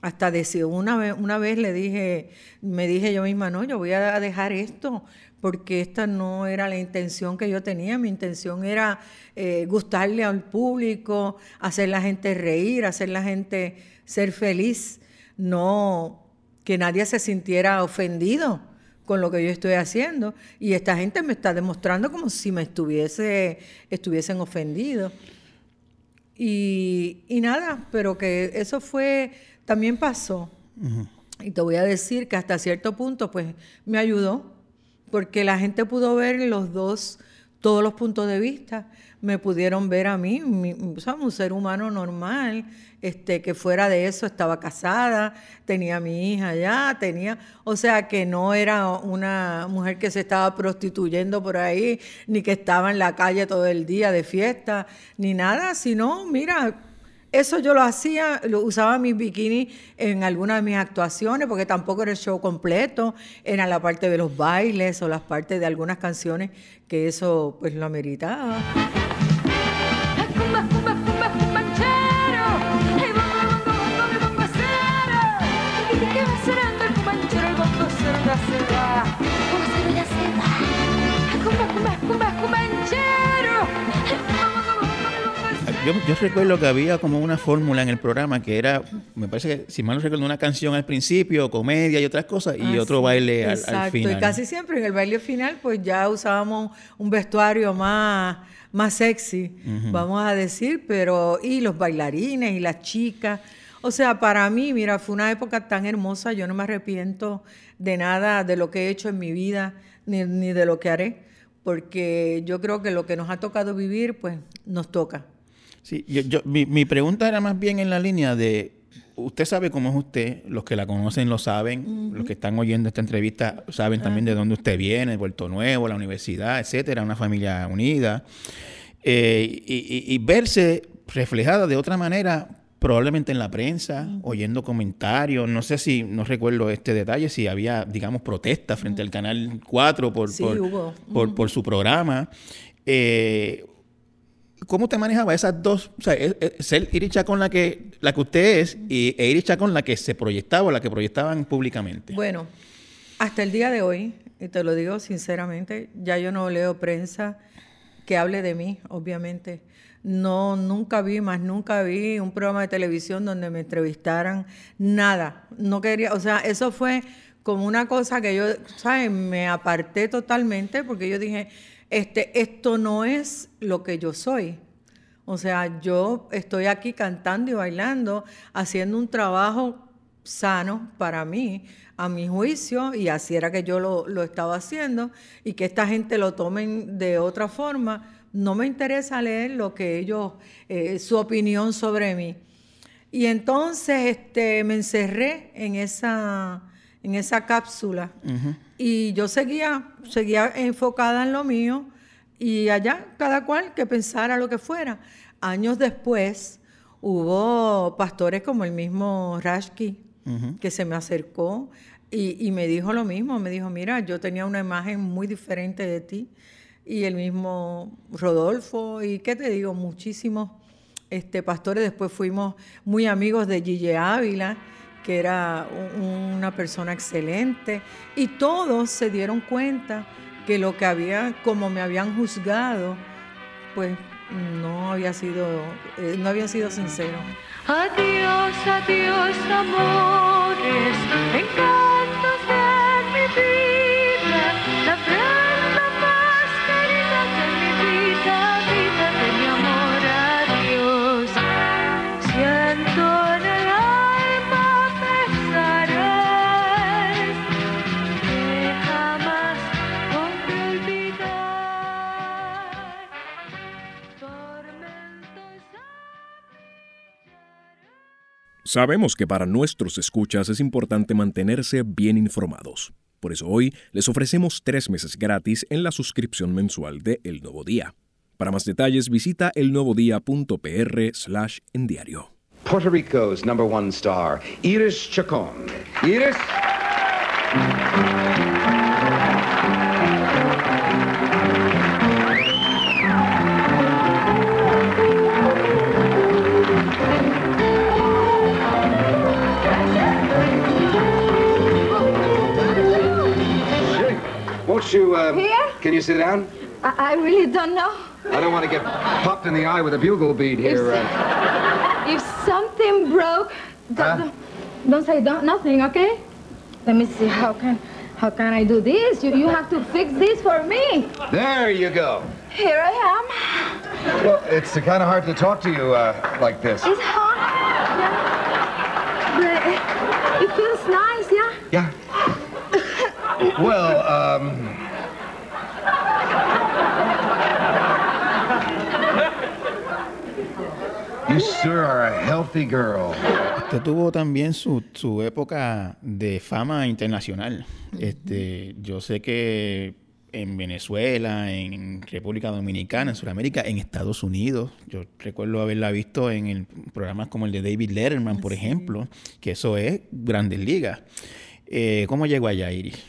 hasta decir, una vez, una vez le dije, me dije yo misma, no, yo voy a dejar esto, porque esta no era la intención que yo tenía. Mi intención era eh, gustarle al público, hacer la gente reír, hacer la gente ser feliz, no que nadie se sintiera ofendido con lo que yo estoy haciendo. Y esta gente me está demostrando como si me estuviese, estuviesen ofendidos. Y, y nada, pero que eso fue, también pasó. Y te voy a decir que hasta cierto punto, pues, me ayudó, porque la gente pudo ver los dos, todos los puntos de vista. Me pudieron ver a mí, un ser humano normal, este, que fuera de eso estaba casada, tenía a mi hija ya, tenía, o sea, que no era una mujer que se estaba prostituyendo por ahí, ni que estaba en la calle todo el día de fiesta, ni nada, sino, mira, eso yo lo hacía, usaba mis bikinis en algunas de mis actuaciones, porque tampoco era el show completo, era la parte de los bailes o las partes de algunas canciones que eso pues lo ameritaba. Yo, yo recuerdo que había como una fórmula en el programa que era, me parece que, si mal no recuerdo, una canción al principio, comedia y otras cosas, y Ah, otro sí, baile al, al exacto. final. Y casi siempre en el baile final, pues ya usábamos un vestuario más, más sexy, vamos a decir, pero y los bailarines y las chicas. O sea, para mí, mira, fue una época tan hermosa, yo no me arrepiento de nada de lo que he hecho en mi vida, ni, ni de lo que haré, porque yo creo que lo que nos ha tocado vivir, pues nos toca. Sí, yo, yo- mi, mi pregunta era más bien en la línea de, usted sabe cómo es usted, los que la conocen lo saben, los que están oyendo esta entrevista saben también de dónde usted viene, de Puerto Nuevo, la universidad, etcétera, una familia unida. Eh, y, y- y verse reflejada de otra manera, probablemente en la prensa, oyendo comentarios, no sé si, no recuerdo este detalle, si había, digamos, protestas frente al Canal 4 por, Sí, por, por- por su programa. Eh, ¿Cómo te manejaba esas dos? O sea, e- e- ser Iris Chacón la que, la que usted es y e Iris Chacón la que se proyectaba la que proyectaban públicamente. Bueno, hasta el día de hoy, y te lo digo sinceramente, ya yo no leo prensa que hable de mí, obviamente. No, nunca vi, más nunca vi un programa de televisión donde me entrevistaran, nada. No quería, o sea, eso fue como una cosa que yo, ¿sabes? Me aparté totalmente porque yo dije, este, esto no es lo que yo soy. O sea, yo estoy aquí cantando y bailando, haciendo un trabajo sano para mí, a mi juicio, y así era que yo lo, lo estaba haciendo, y que esta gente lo tomen de otra forma. No me interesa leer lo que ellos, eh, su opinión sobre mí. Y entonces este, me encerré en esa, en esa cápsula. Y yo seguía, seguía enfocada en lo mío y allá cada cual que pensara lo que fuera. Años después hubo pastores como el mismo Rashki que se me acercó y, y me dijo lo mismo, me dijo, mira, yo tenía una imagen muy diferente de ti y el mismo Rodolfo y qué te digo, muchísimos este, pastores. Después fuimos muy amigos de Gille Ávila, que era un- una persona excelente, y todos se dieron cuenta que lo que había, como me habían juzgado, pues no había sido, eh, no había sido sincero. Adiós, adiós, amores, encantos de mi vida, la Sabemos que para nuestros escuchas es importante mantenerse bien informados. Por eso hoy les ofrecemos tres meses gratis en la suscripción mensual de El Nuevo Día. Para más detalles visita elnuevodía.pr slash. Puerto Rico's number one star, Iris Chacon. Iris? You, uh, Here? can you sit down? I, I really don't know. I don't want to get popped in the eye with a bugle bead here. If, Uh, if something broke, don't, Huh? don't, don't say don't, nothing, okay? Let me see. How can how can I do this? You you have to fix this for me. there you go. Here I am. Well, it's kind of hard to talk to you uh, like this. It's hot. Yeah. But it feels nice, yeah. Yeah. Well, um. You sure are a healthy girl. Usted tuvo también su, su época de fama internacional. Este, yo sé que en Venezuela, en República Dominicana, en Sudamérica, en Estados Unidos, yo recuerdo haberla visto en el, programas como el de David Letterman, por ejemplo, que eso es grandes ligas. Eh, ¿Cómo llegó allá, Iris?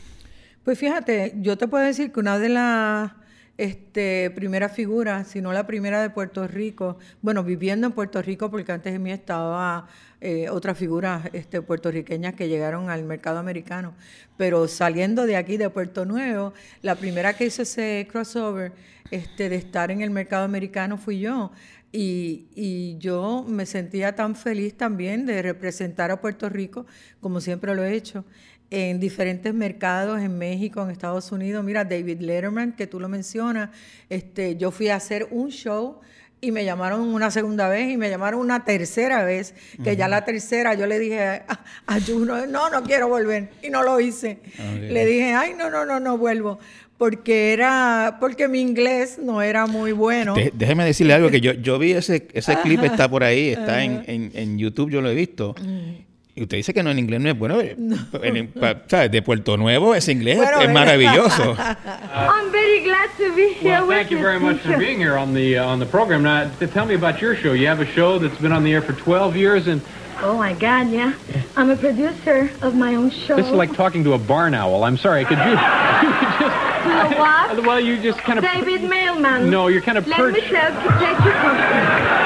Pues fíjate, yo te puedo decir que una de las este, primeras figuras, si no la primera de Puerto Rico, bueno, viviendo en Puerto Rico, porque antes de mí estaba eh, otras figuras este, puertorriqueñas que llegaron al mercado americano, pero saliendo de aquí, de Puerto Nuevo, la primera que hizo ese crossover este, de estar en el mercado americano fui yo. Y yo me sentía tan feliz también de representar a Puerto Rico, como siempre lo he hecho, en diferentes mercados, en México, en Estados Unidos. Mira, David Letterman, que tú lo mencionas, este, yo fui a hacer un show y me llamaron una segunda vez y me llamaron una tercera vez, que ya la tercera yo le dije a, a Juno, no, no quiero volver, y no lo hice. Le dije, ay, no, no, no, no vuelvo, porque era, porque mi inglés no era muy bueno. De- déjeme decirle algo que yo, yo vi ese, ese clip, [laughs] está por ahí, está en, en, en YouTube, yo lo he visto. Mm. Y usted dice que no en inglés no es bueno. En- pa- ¿sabes? De Puerto Nuevo ese inglés Bueno, es ¿verdad? maravilloso. [laughs] I'm very glad to be here Well, with thank you you, very much for being here on the uh, on the program. Now, tell me about your show. You have a show that's been on the air for 12 years, and Oh my God, yeah. I'm a producer of my own show. this is like talking to a barn owl. I'm sorry. Could you, you could just? You know what? Well, you just kind of. David Mailman. No, you're kind of Let me perched. tell to take you something.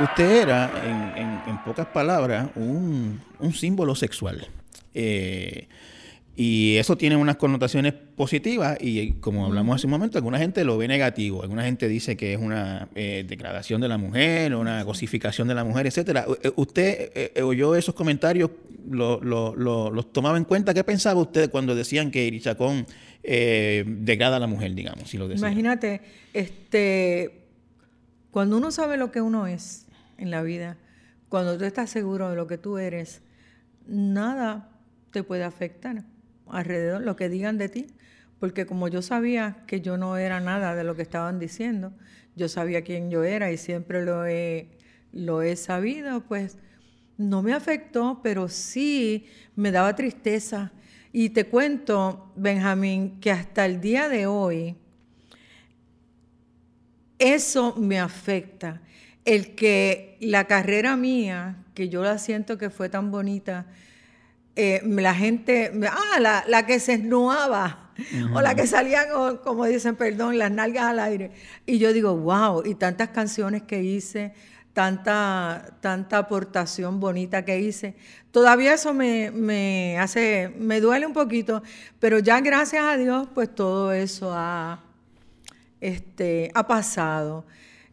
Usted era, en, pocas palabras, un, símbolo sexual. Eh, y eso tiene unas connotaciones positivas y como hablamos hace un momento, alguna gente lo ve negativo, alguna gente dice que es una eh, degradación de la mujer, una cosificación de la mujer, etcétera. Eh, ¿Usted eh, oyó esos comentarios, lo- lo- lo- los tomaba en cuenta? ¿Qué pensaba usted cuando decían que Iri Chacón eh, degrada a la mujer, digamos, si lo decía? Imagínate, este, cuando uno sabe lo que uno es en la vida, cuando tú estás seguro de lo que tú eres, nada te puede afectar alrededor, lo que digan de ti. Porque como yo sabía que yo no era nada de lo que estaban diciendo, yo sabía quién yo era y siempre lo he, lo he sabido, pues no me afectó, pero sí me daba tristeza. Y te cuento, Benjamín, que hasta el día de hoy, eso me afecta. El que la carrera mía, que yo la siento que fue tan bonita, eh, la gente, ah, la, la que se esnuaba, o la que salían, o, como dicen, perdón, las nalgas al aire. Y yo digo, wow, y tantas canciones que hice, tanta, tanta aportación bonita que hice. Todavía eso me, me hace, me duele un poquito, pero ya gracias a Dios, pues todo eso ha, este, ha pasado.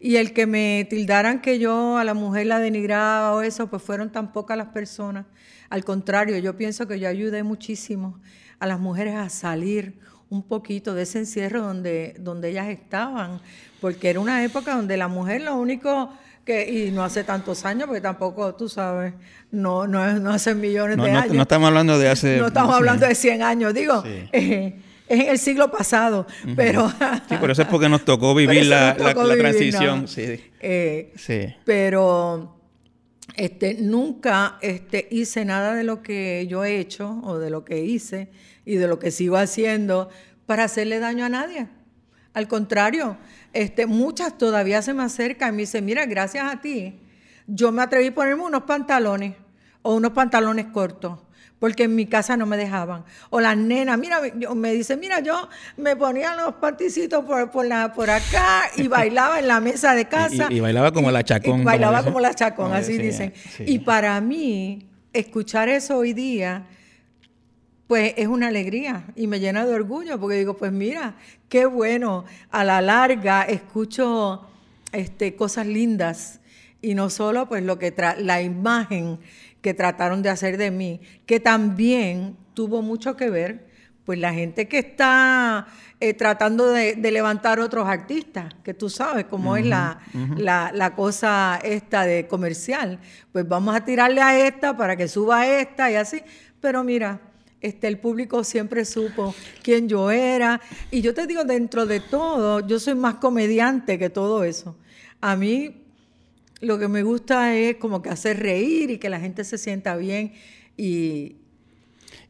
Y el que me tildaran que yo a la mujer la denigraba o eso, pues fueron tan pocas las personas. Al contrario, yo pienso que yo ayudé muchísimo a las mujeres a salir un poquito de ese encierro donde, donde ellas estaban, porque era una época donde la mujer lo único que, y no hace tantos años, porque tampoco, tú sabes, no, no, no hace millones No, de no- años. no estamos hablando de hace... No estamos hablando de 100 años, digo, Sí. [laughs] eh, es en el siglo pasado, pero... Sí, por eso es porque nos tocó [laughs] vivir la, la- tocó la vivir, transición. ¿no? Sí. Eh, Sí. pero este, nunca este, hice nada de lo que yo he hecho o de lo que hice y de lo que sigo haciendo para hacerle daño a nadie. Al contrario, este, muchas todavía se me acercan y me dicen, mira, gracias a ti, yo me atreví a ponerme unos pantalones o unos pantalones cortos. Porque en mi casa no me dejaban. O las nenas, mira, yo- me dicen, mira, yo me ponía los panticitos por, por, la, por acá y [laughs] bailaba en la mesa de casa. Y- y bailaba como la Chacón, Y bailaba como la chacón, Como así decía, dicen. sí. Y para mí, escuchar eso hoy día, pues es una alegría y me llena de orgullo porque digo, pues mira, qué bueno, a la larga escucho este, cosas lindas y no solo pues lo que tra- la imagen que trataron de hacer de mí, que también tuvo mucho que ver pues la gente que está eh, tratando de, de levantar otros artistas, que tú sabes cómo es la, la, la cosa esta de comercial, pues vamos a tirarle a esta para que suba esta y así, pero mira, este, el público siempre supo quién yo era. Y yo te digo, dentro de todo, yo soy más comediante que todo eso. A mí lo que me gusta es como que hacer reír y que la gente se sienta bien. Y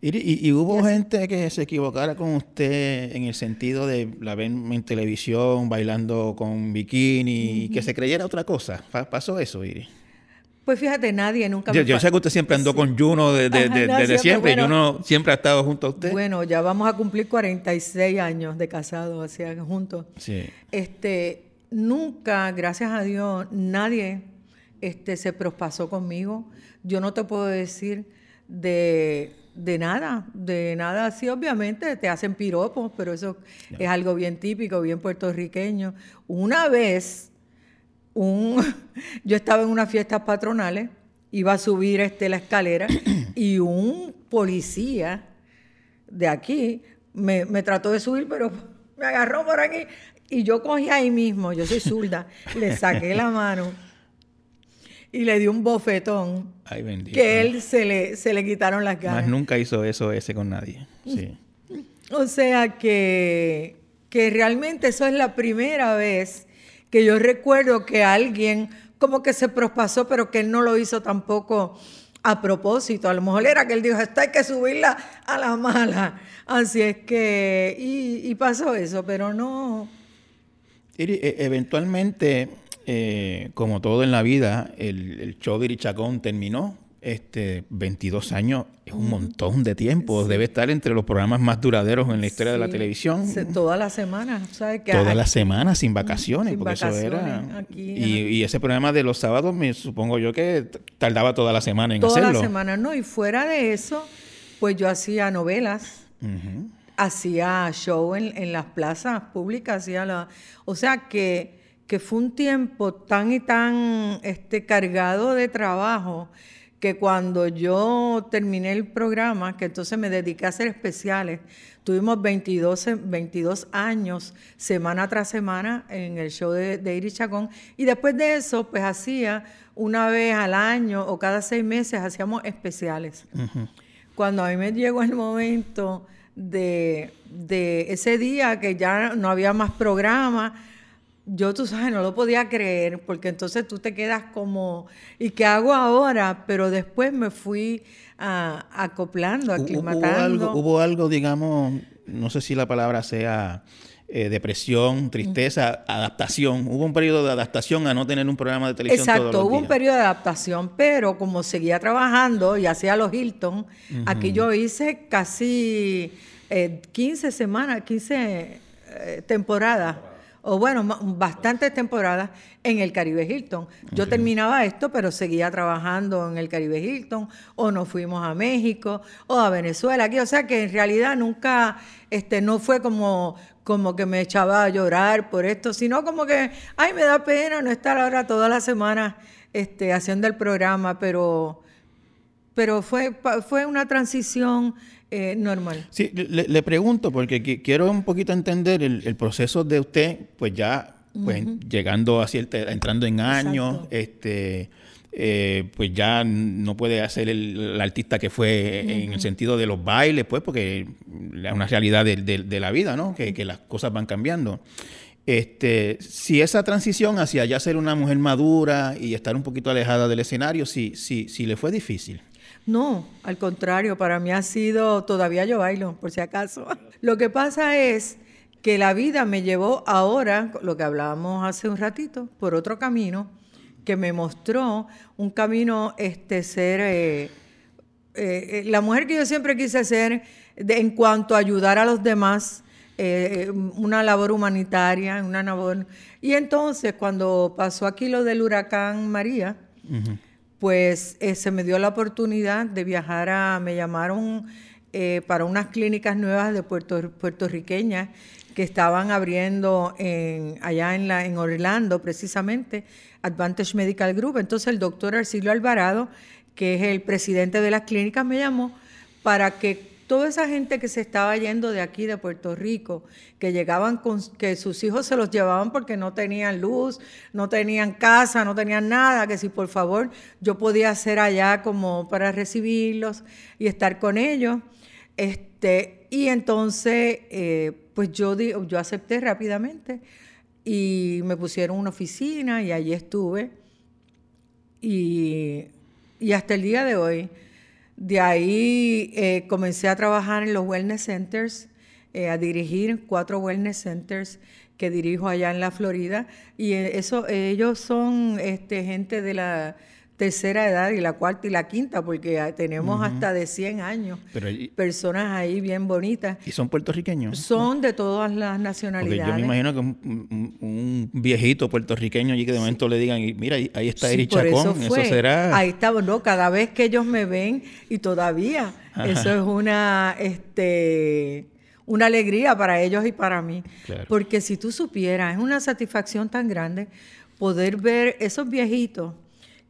Y, y- y hubo gente que se equivocara con usted en el sentido de la ven en televisión bailando con bikini y que se creyera otra cosa. Pa- ¿Pasó eso, Iri? pues fíjate, nadie nunca Yo, me yo sé que usted siempre andó con Juno de- de- Ajá, de- [laughs] no, desde siempre, siempre. bueno. Juno siempre ha estado junto a usted. Bueno, ya vamos a cumplir 46 años de casados, así juntos. Sí. Este, nunca, gracias a Dios, nadie este, se prospasó conmigo. Yo no te puedo decir de, de nada, de nada. Sí, obviamente te hacen piropos, pero eso es algo bien típico, bien puertorriqueño. Una vez un, [laughs] yo estaba en unas fiestas patronales, iba a subir este, la escalera [clears throat] y un policía de aquí me, me trató de subir, pero [laughs] me agarró por aquí y yo cogí ahí mismo, yo soy zurda, [laughs] le saqué la mano y le di un bofetón Ay, bendito. que él se le, se le quitaron las ganas. Más nunca hizo eso ese con nadie. Sí. O sea que, que realmente eso es la primera vez que yo recuerdo que alguien como que se prospasó, pero que él no lo hizo tampoco a propósito. A lo mejor era que él dijo, esta hay que subirla a la mala. Así es que, y, y pasó eso, pero no. E- eventualmente, eh, como todo en la vida, el, el show de Irichacón terminó. Este, 22 años es un montón de tiempo. Debe estar entre los programas más duraderos en la historia de la televisión. se- toda la semana, ¿sabes? Que Toda hay- la semana sin vacaciones, sin porque eso era. aquí, y, y ese programa de los sábados, me supongo yo que tardaba toda la semana en toda hacerlo. la semana, no. Y fuera de eso, pues yo hacía novelas. Ujú. Hacía show en, en las plazas públicas, hacía la, o sea que, que fue un tiempo tan y tan este, cargado de trabajo que cuando yo terminé el programa, que entonces me dediqué a hacer especiales, tuvimos 22, se- 22 años, semana tras semana, en el show de, de Iris Chacón, y después de eso, pues hacía una vez al año o cada seis meses, hacíamos especiales. Cuando a mí me llegó el momento de, de ese día que ya no había más programa, yo, tú sabes, no lo podía creer, porque entonces tú te quedas como, ¿y qué hago ahora? Pero después me fui ah, acoplando, Hu- Hubo aclimatando. algo, hubo algo, digamos, no sé si la palabra sea eh, depresión, tristeza, adaptación. Hubo un periodo de adaptación a no tener un programa de televisión todos Exacto, los hubo un periodo de adaptación, pero como seguía trabajando y hacía los Hilton, aquí yo hice casi eh, 15 semanas, 15 eh, temporadas, o bueno, bastantes temporadas en el Caribe Hilton. Yo terminaba esto, pero seguía trabajando en el Caribe Hilton, o nos fuimos a México, o a Venezuela, aquí, o sea que en realidad nunca, este, no fue como, como que me echaba a llorar por esto, sino como que, ay, me da pena no estar ahora toda la semana este, haciendo el programa, pero, pero fue, fue una transición eh, normal. Sí, le, le pregunto porque qui- quiero un poquito entender el, el proceso de usted, pues ya, pues llegando a cierta, entrando en años, Exacto. este, eh, pues ya no puede hacer el, el artista que fue en el sentido de los bailes, pues, porque es una realidad de, de- de la vida, ¿no? Que, que las cosas van cambiando. Este, si esa transición hacia ya ser una mujer madura y estar un poquito alejada del escenario, sí, sí, sí le fue difícil. No, al contrario, para mí ha sido, todavía yo bailo, por si acaso. Lo que pasa es que la vida me llevó ahora, lo que hablábamos hace un ratito, por otro camino, que me mostró un camino, este, ser eh, eh, eh, la mujer que yo siempre quise ser en cuanto a ayudar a los demás, una labor humanitaria, una labor... Y entonces, cuando pasó aquí lo del huracán María, pues eh, se me dio la oportunidad de viajar a, me llamaron eh, para unas clínicas nuevas de puerto, puertorriqueñas que estaban abriendo en, allá en, la, en Orlando, precisamente, Advantage Medical Group. Entonces el doctor Arcilio Alvarado, que es el presidente de las clínicas, me llamó para que toda esa gente que se estaba yendo de aquí, de Puerto Rico, que llegaban con, que sus hijos se los llevaban porque no tenían luz, no tenían casa, no tenían nada, que si por favor yo podía hacer allá como para recibirlos y estar con ellos. Este, y entonces, eh, pues yo, yo acepté rápidamente y me pusieron una oficina y allí estuve. Y, y hasta el día de hoy, de ahí eh, comencé a trabajar en los wellness centers, eh, a dirigir cuatro wellness centers que dirijo allá en la Florida. Y eh, eso, ellos son este, gente de la tercera edad y la cuarta y la quinta, porque ah, tenemos hasta de 100 años. Pero, Personas ahí bien bonitas. y son puertorriqueños. Son de todas las Porque nacionalidades. yo me imagino que un, un- un viejito puertorriqueño allí que de momento le digan, mira, ahí está Sí, Eri por Chacón, eso, fue. será... Ahí estaba, no, cada vez que ellos me ven y todavía eso es una este una alegría para ellos y para mí. Claro. Porque si tú supieras, es una satisfacción tan grande poder ver esos viejitos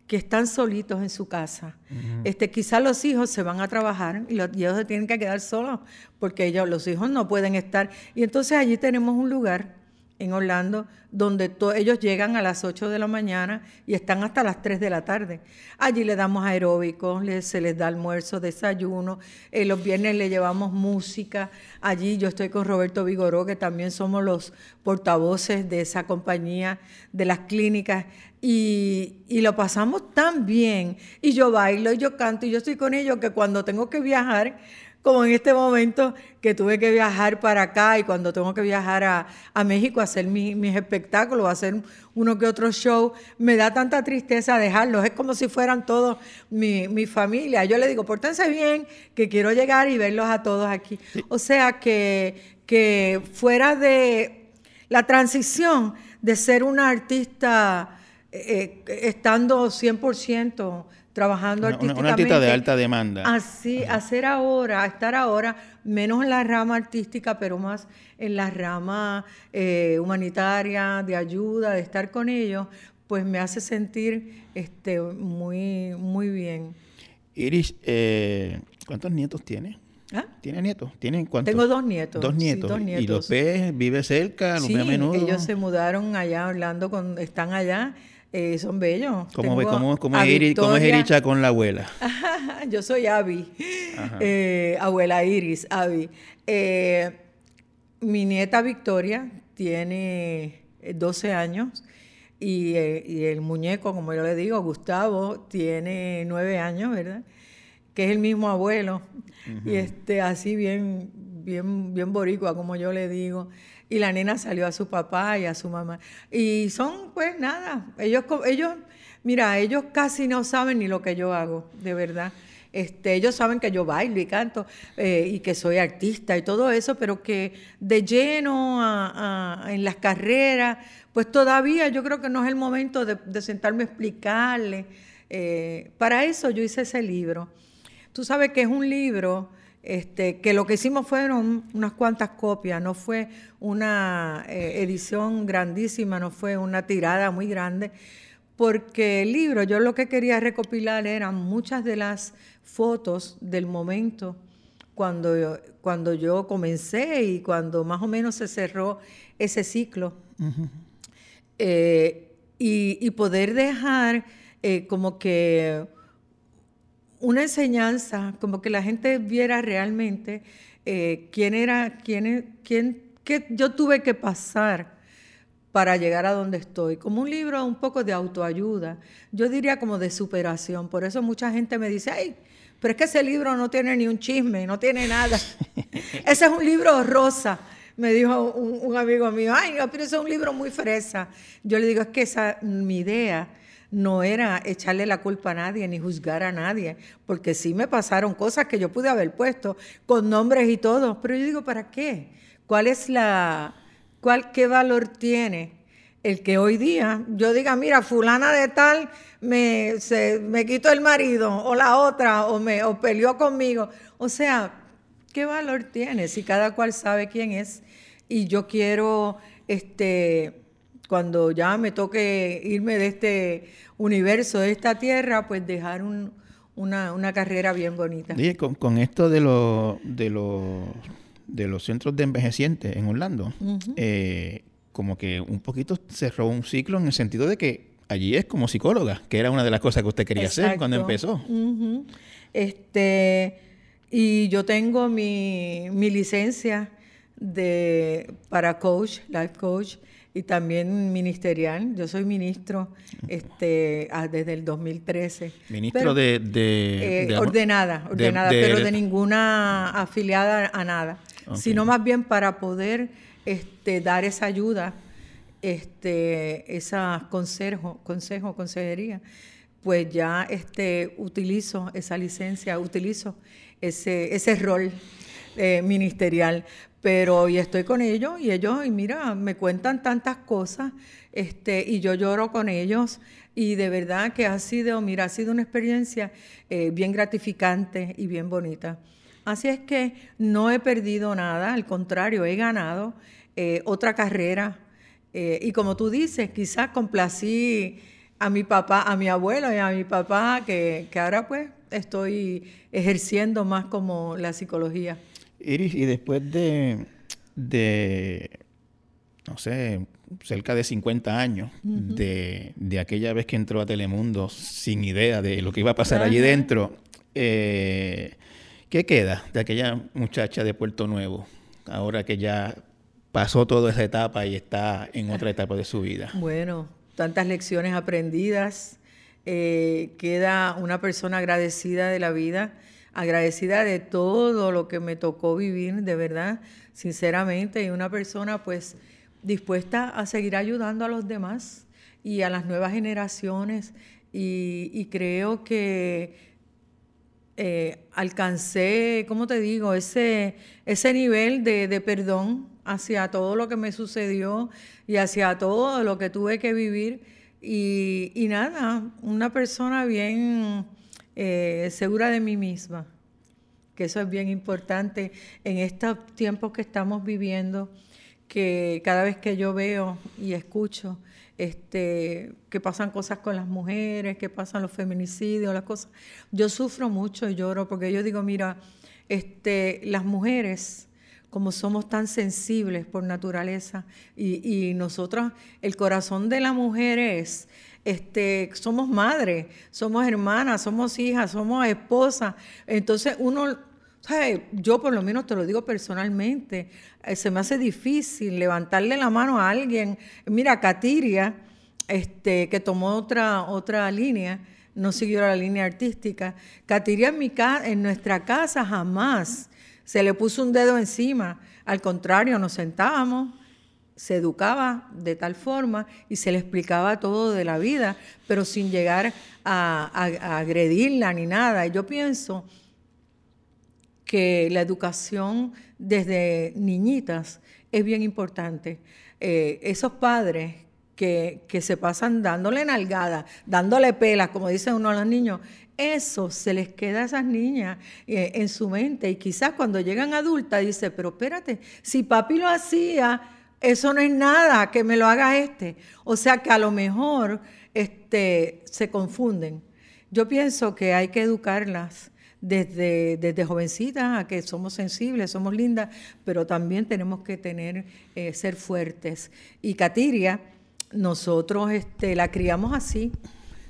que están solitos en su casa. este, quizás los hijos se van a trabajar y, los, y ellos se tienen que quedar solos porque ellos, los hijos no pueden estar. Y entonces allí tenemos un lugar en Orlando, donde ellos llegan a las 8 de la mañana y están hasta las 3 de la tarde. Allí le damos aeróbicos, le- se les da almuerzo, desayuno, eh, los viernes le llevamos música. Allí yo estoy con Roberto Vigoró, que también somos los portavoces de esa compañía, de las clínicas, y, y lo pasamos tan bien. Y yo bailo, y yo canto, y yo estoy con ellos que cuando tengo que viajar, como en este momento que tuve que viajar para acá y cuando tengo que viajar a, a México a hacer mi- mis espectáculos, a hacer uno que otro show, me da tanta tristeza dejarlos. Es como si fueran todos mi, mi familia. Yo le digo, pórtense bien, que quiero llegar y verlos a todos aquí. O sea que, que fuera de la transición de ser una artista eh, eh, estando 100% trabajando Una- una- una artísticamente. artista de alta demanda. Así, hacer ahora, estar ahora menos en la rama artística, pero más en la rama eh, humanitaria, de ayuda, de estar con ellos, pues me hace sentir este, muy, muy bien. Iris, eh, ¿cuántos nietos tiene? ¿Ah? ¿Tiene nietos? ¿Tienen cuántos? Tengo dos nietos, Dos sí, nietos. dos ¿Y los ves? ¿Vive cerca? ¿Los Sí, ve a menudo? ellos se mudaron allá a Orlando, con, están allá, eh, son bellos. ¿Cómo, Tengo cómo, es Iris, cómo es con la abuela? [laughs] Yo soy Abby, eh, abuela Iris, Abby. Eh, mi nieta Victoria tiene eh, 12 años y, y el muñeco, como yo le digo, Gustavo, tiene 9 años, ¿verdad? Que es el mismo abuelo. Y este, así bien, bien, bien boricua, como yo le digo. Y la nena salió a su papá y a su mamá. Y son, pues nada, ellos, ellos, mira, ellos casi no saben ni lo que yo hago, de verdad. Este, ellos saben que yo bailo y canto eh, y que soy artista y todo eso, pero que de lleno en las carreras, pues todavía yo creo que no es el momento de, de sentarme a explicarle. Eh, para eso yo hice ese libro. Tú sabes que es un libro este, que lo que hicimos fueron unas cuantas copias, no fue una eh, edición grandísima, no fue una tirada muy grande, porque el libro yo lo que quería recopilar eran muchas de las fotos del momento cuando yo, cuando yo comencé y cuando más o menos se cerró ese ciclo. Eh, y, y poder dejar eh, como que una enseñanza, como que la gente viera realmente eh, quién era, quién, quién, qué yo tuve que pasar para llegar a donde estoy. Como un libro un poco de autoayuda, yo diría como de superación. Por eso mucha gente me dice, ay, pero es que ese libro no tiene ni un chisme, no tiene nada. [laughs] ese es un libro rosa. Me dijo un, un amigo mío, ay, no, pero ese es un libro muy fresa. Yo le digo, es que esa, mi idea no era echarle la culpa a nadie ni juzgar a nadie, porque sí me pasaron cosas que yo pude haber puesto con nombres y todo, pero yo digo, ¿para qué? ¿Cuál es la, cuál, qué valor tiene el que hoy día yo diga, mira, fulana de tal me, se, me quitó el marido, o la otra, o me o peleó conmigo? O sea, ¿qué valor tiene si cada cual sabe quién es? Y yo quiero, este, cuando ya me toque irme de este universo, de esta tierra, pues dejar un- una, una carrera bien bonita. Oye, con, con esto de los de los de los centros de envejecientes en Orlando, eh, como que un poquito cerró un ciclo en el sentido de que allí es como psicóloga, que era una de las cosas que usted quería hacer cuando empezó. Este, y yo tengo mi, mi licencia de, para coach, life coach, y también ministerial. Yo soy ministro este, ah, desde el 2013. Ministro Pero, de, de- eh, de- ordenada, de- ordenada, de- pero de ninguna afiliada a nada, sino más bien para poder este, dar esa ayuda, este, esa consejo, consejo, consejería, pues ya este, utilizo esa licencia, utilizo ese, ese rol eh, ministerial, pero hoy estoy con ellos y ellos, y mira, me cuentan tantas cosas, este, y yo lloro con ellos, y de verdad que ha sido, mira, ha sido una experiencia eh, bien gratificante y bien bonita. Así es que no he perdido nada, al contrario, he ganado eh, otra carrera Eh, y como tú dices, quizás complací a mi papá, a mi abuelo y a mi papá, que, que ahora pues estoy ejerciendo más como la psicología. Iris, y después de, de no sé, cerca de 50 años de, de aquella vez que entró a Telemundo sin idea de lo que iba a pasar allí dentro, eh, ¿qué queda de aquella muchacha de Puerto Nuevo? Ahora que ya pasó toda esa etapa y está en otra etapa de su vida. Bueno, tantas lecciones aprendidas. eh, queda una persona agradecida de la vida, agradecida de todo lo que me tocó vivir, de verdad, sinceramente, y una persona pues dispuesta a seguir ayudando a los demás y a las nuevas generaciones. Y, creo que eh, alcancé, ¿cómo te digo?, ese, ese nivel de, de perdón hacia todo lo que me sucedió y hacia todo lo que tuve que vivir. Y nada, una persona bien eh, segura de mí misma, que eso es bien importante en estos tiempos que estamos viviendo, que cada vez que yo veo y escucho este, que pasan cosas con las mujeres, que pasan los feminicidios, las cosas, yo sufro mucho y lloro porque yo digo, mira, este, las mujeres, como somos tan sensibles por naturaleza, y, y nosotros, el corazón de la mujer es, este, somos madres, somos hermanas, somos hijas, somos esposas, entonces uno. Yo por lo menos te lo digo personalmente, eh, se me hace difícil levantarle la mano a alguien. Mira, Katiria, este, que tomó otra, otra línea, no siguió la línea artística. Katiria en, mi en nuestra casa jamás se le puso un dedo encima. Al contrario, nos sentábamos, se educaba de tal forma y se le explicaba todo de la vida, pero sin llegar a, agredirla ni nada. Y yo pienso que la educación desde niñitas es bien importante. Eh, esos padres que, que se pasan dándole nalgadas, dándole pelas, como dice uno a los niños, eso se les queda a esas niñas eh, en su mente y quizás cuando llegan adultas dice, pero espérate, si papi lo hacía, eso no es nada, que me lo haga este. O sea que a lo mejor este, se confunden. Yo pienso que hay que educarlas desde, desde jovencitas a que somos sensibles, somos lindas, pero también tenemos que tener, eh, ser fuertes. Y Katiria, nosotros este, la criamos así,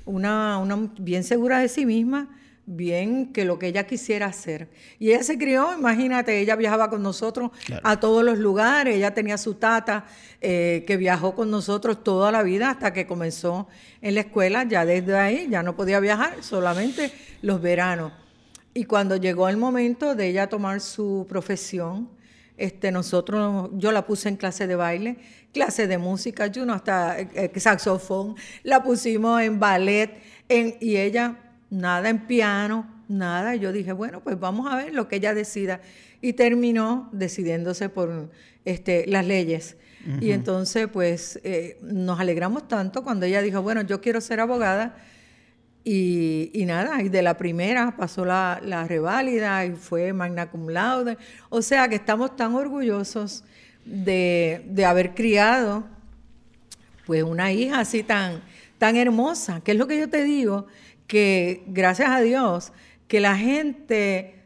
una, una bien segura de sí misma, bien que lo que ella quisiera hacer. Y ella se crió, imagínate, ella viajaba con nosotros a todos los lugares, ella tenía su tata eh, que viajó con nosotros toda la vida hasta que comenzó en la escuela, ya desde ahí ya no podía viajar, solamente los veranos. Y cuando llegó el momento de ella tomar su profesión, este, nosotros, yo la puse en clase de baile, clase de música, yo no hasta eh, eh, saxofón, la pusimos en ballet, en, y ella nada en piano, nada. Y yo dije, bueno, pues vamos a ver lo que ella decida. Y terminó decidiéndose por este, las leyes. Y entonces, pues, eh, nos alegramos tanto cuando ella dijo, bueno, yo quiero ser abogada. Y, y nada, y de la primera pasó la, la reválida y fue magna cum laude. O sea que estamos tan orgullosos de, de haber criado pues una hija así tan, tan hermosa, que es lo que yo te digo, que gracias a Dios, que la gente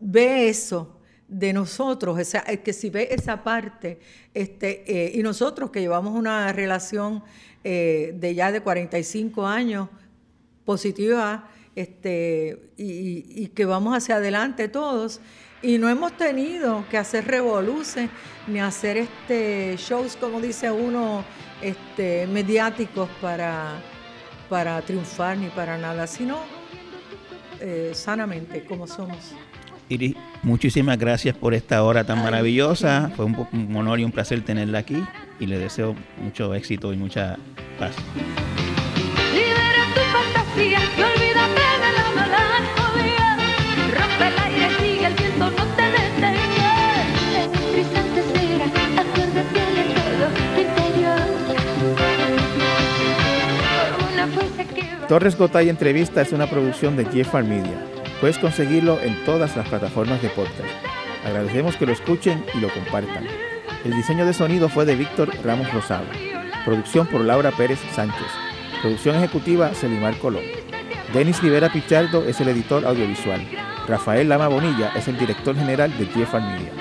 ve eso de nosotros, esa- eh, que si ve esa parte, este, eh, y nosotros que llevamos una relación eh, de ya de 45 años positiva, este, y, y- que vamos hacia adelante todos, y no hemos tenido que hacer revoluciones ni hacer este shows, como dice uno, este, mediáticos para, para triunfar ni para nada, sino eh, sanamente como somos. Iris, muchísimas gracias por esta hora tan maravillosa. Fue un, un honor y un placer tenerla aquí y le deseo mucho éxito y mucha paz. Torres Gotay Entrevista es una producción de Jeffar Media. Puedes conseguirlo en todas las plataformas de podcast. Agradecemos que lo escuchen y lo compartan. El diseño de sonido fue de Víctor Ramos Rosado. Producción por Laura Pérez Sánchez. Producción ejecutiva Celimar Colón. Denis Rivera Pichardo es el editor audiovisual. Rafael Lama Bonilla es el director general de GFR Media.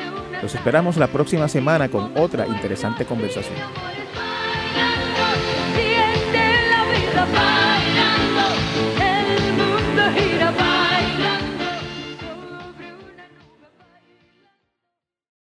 Los esperamos la próxima semana con otra interesante conversación.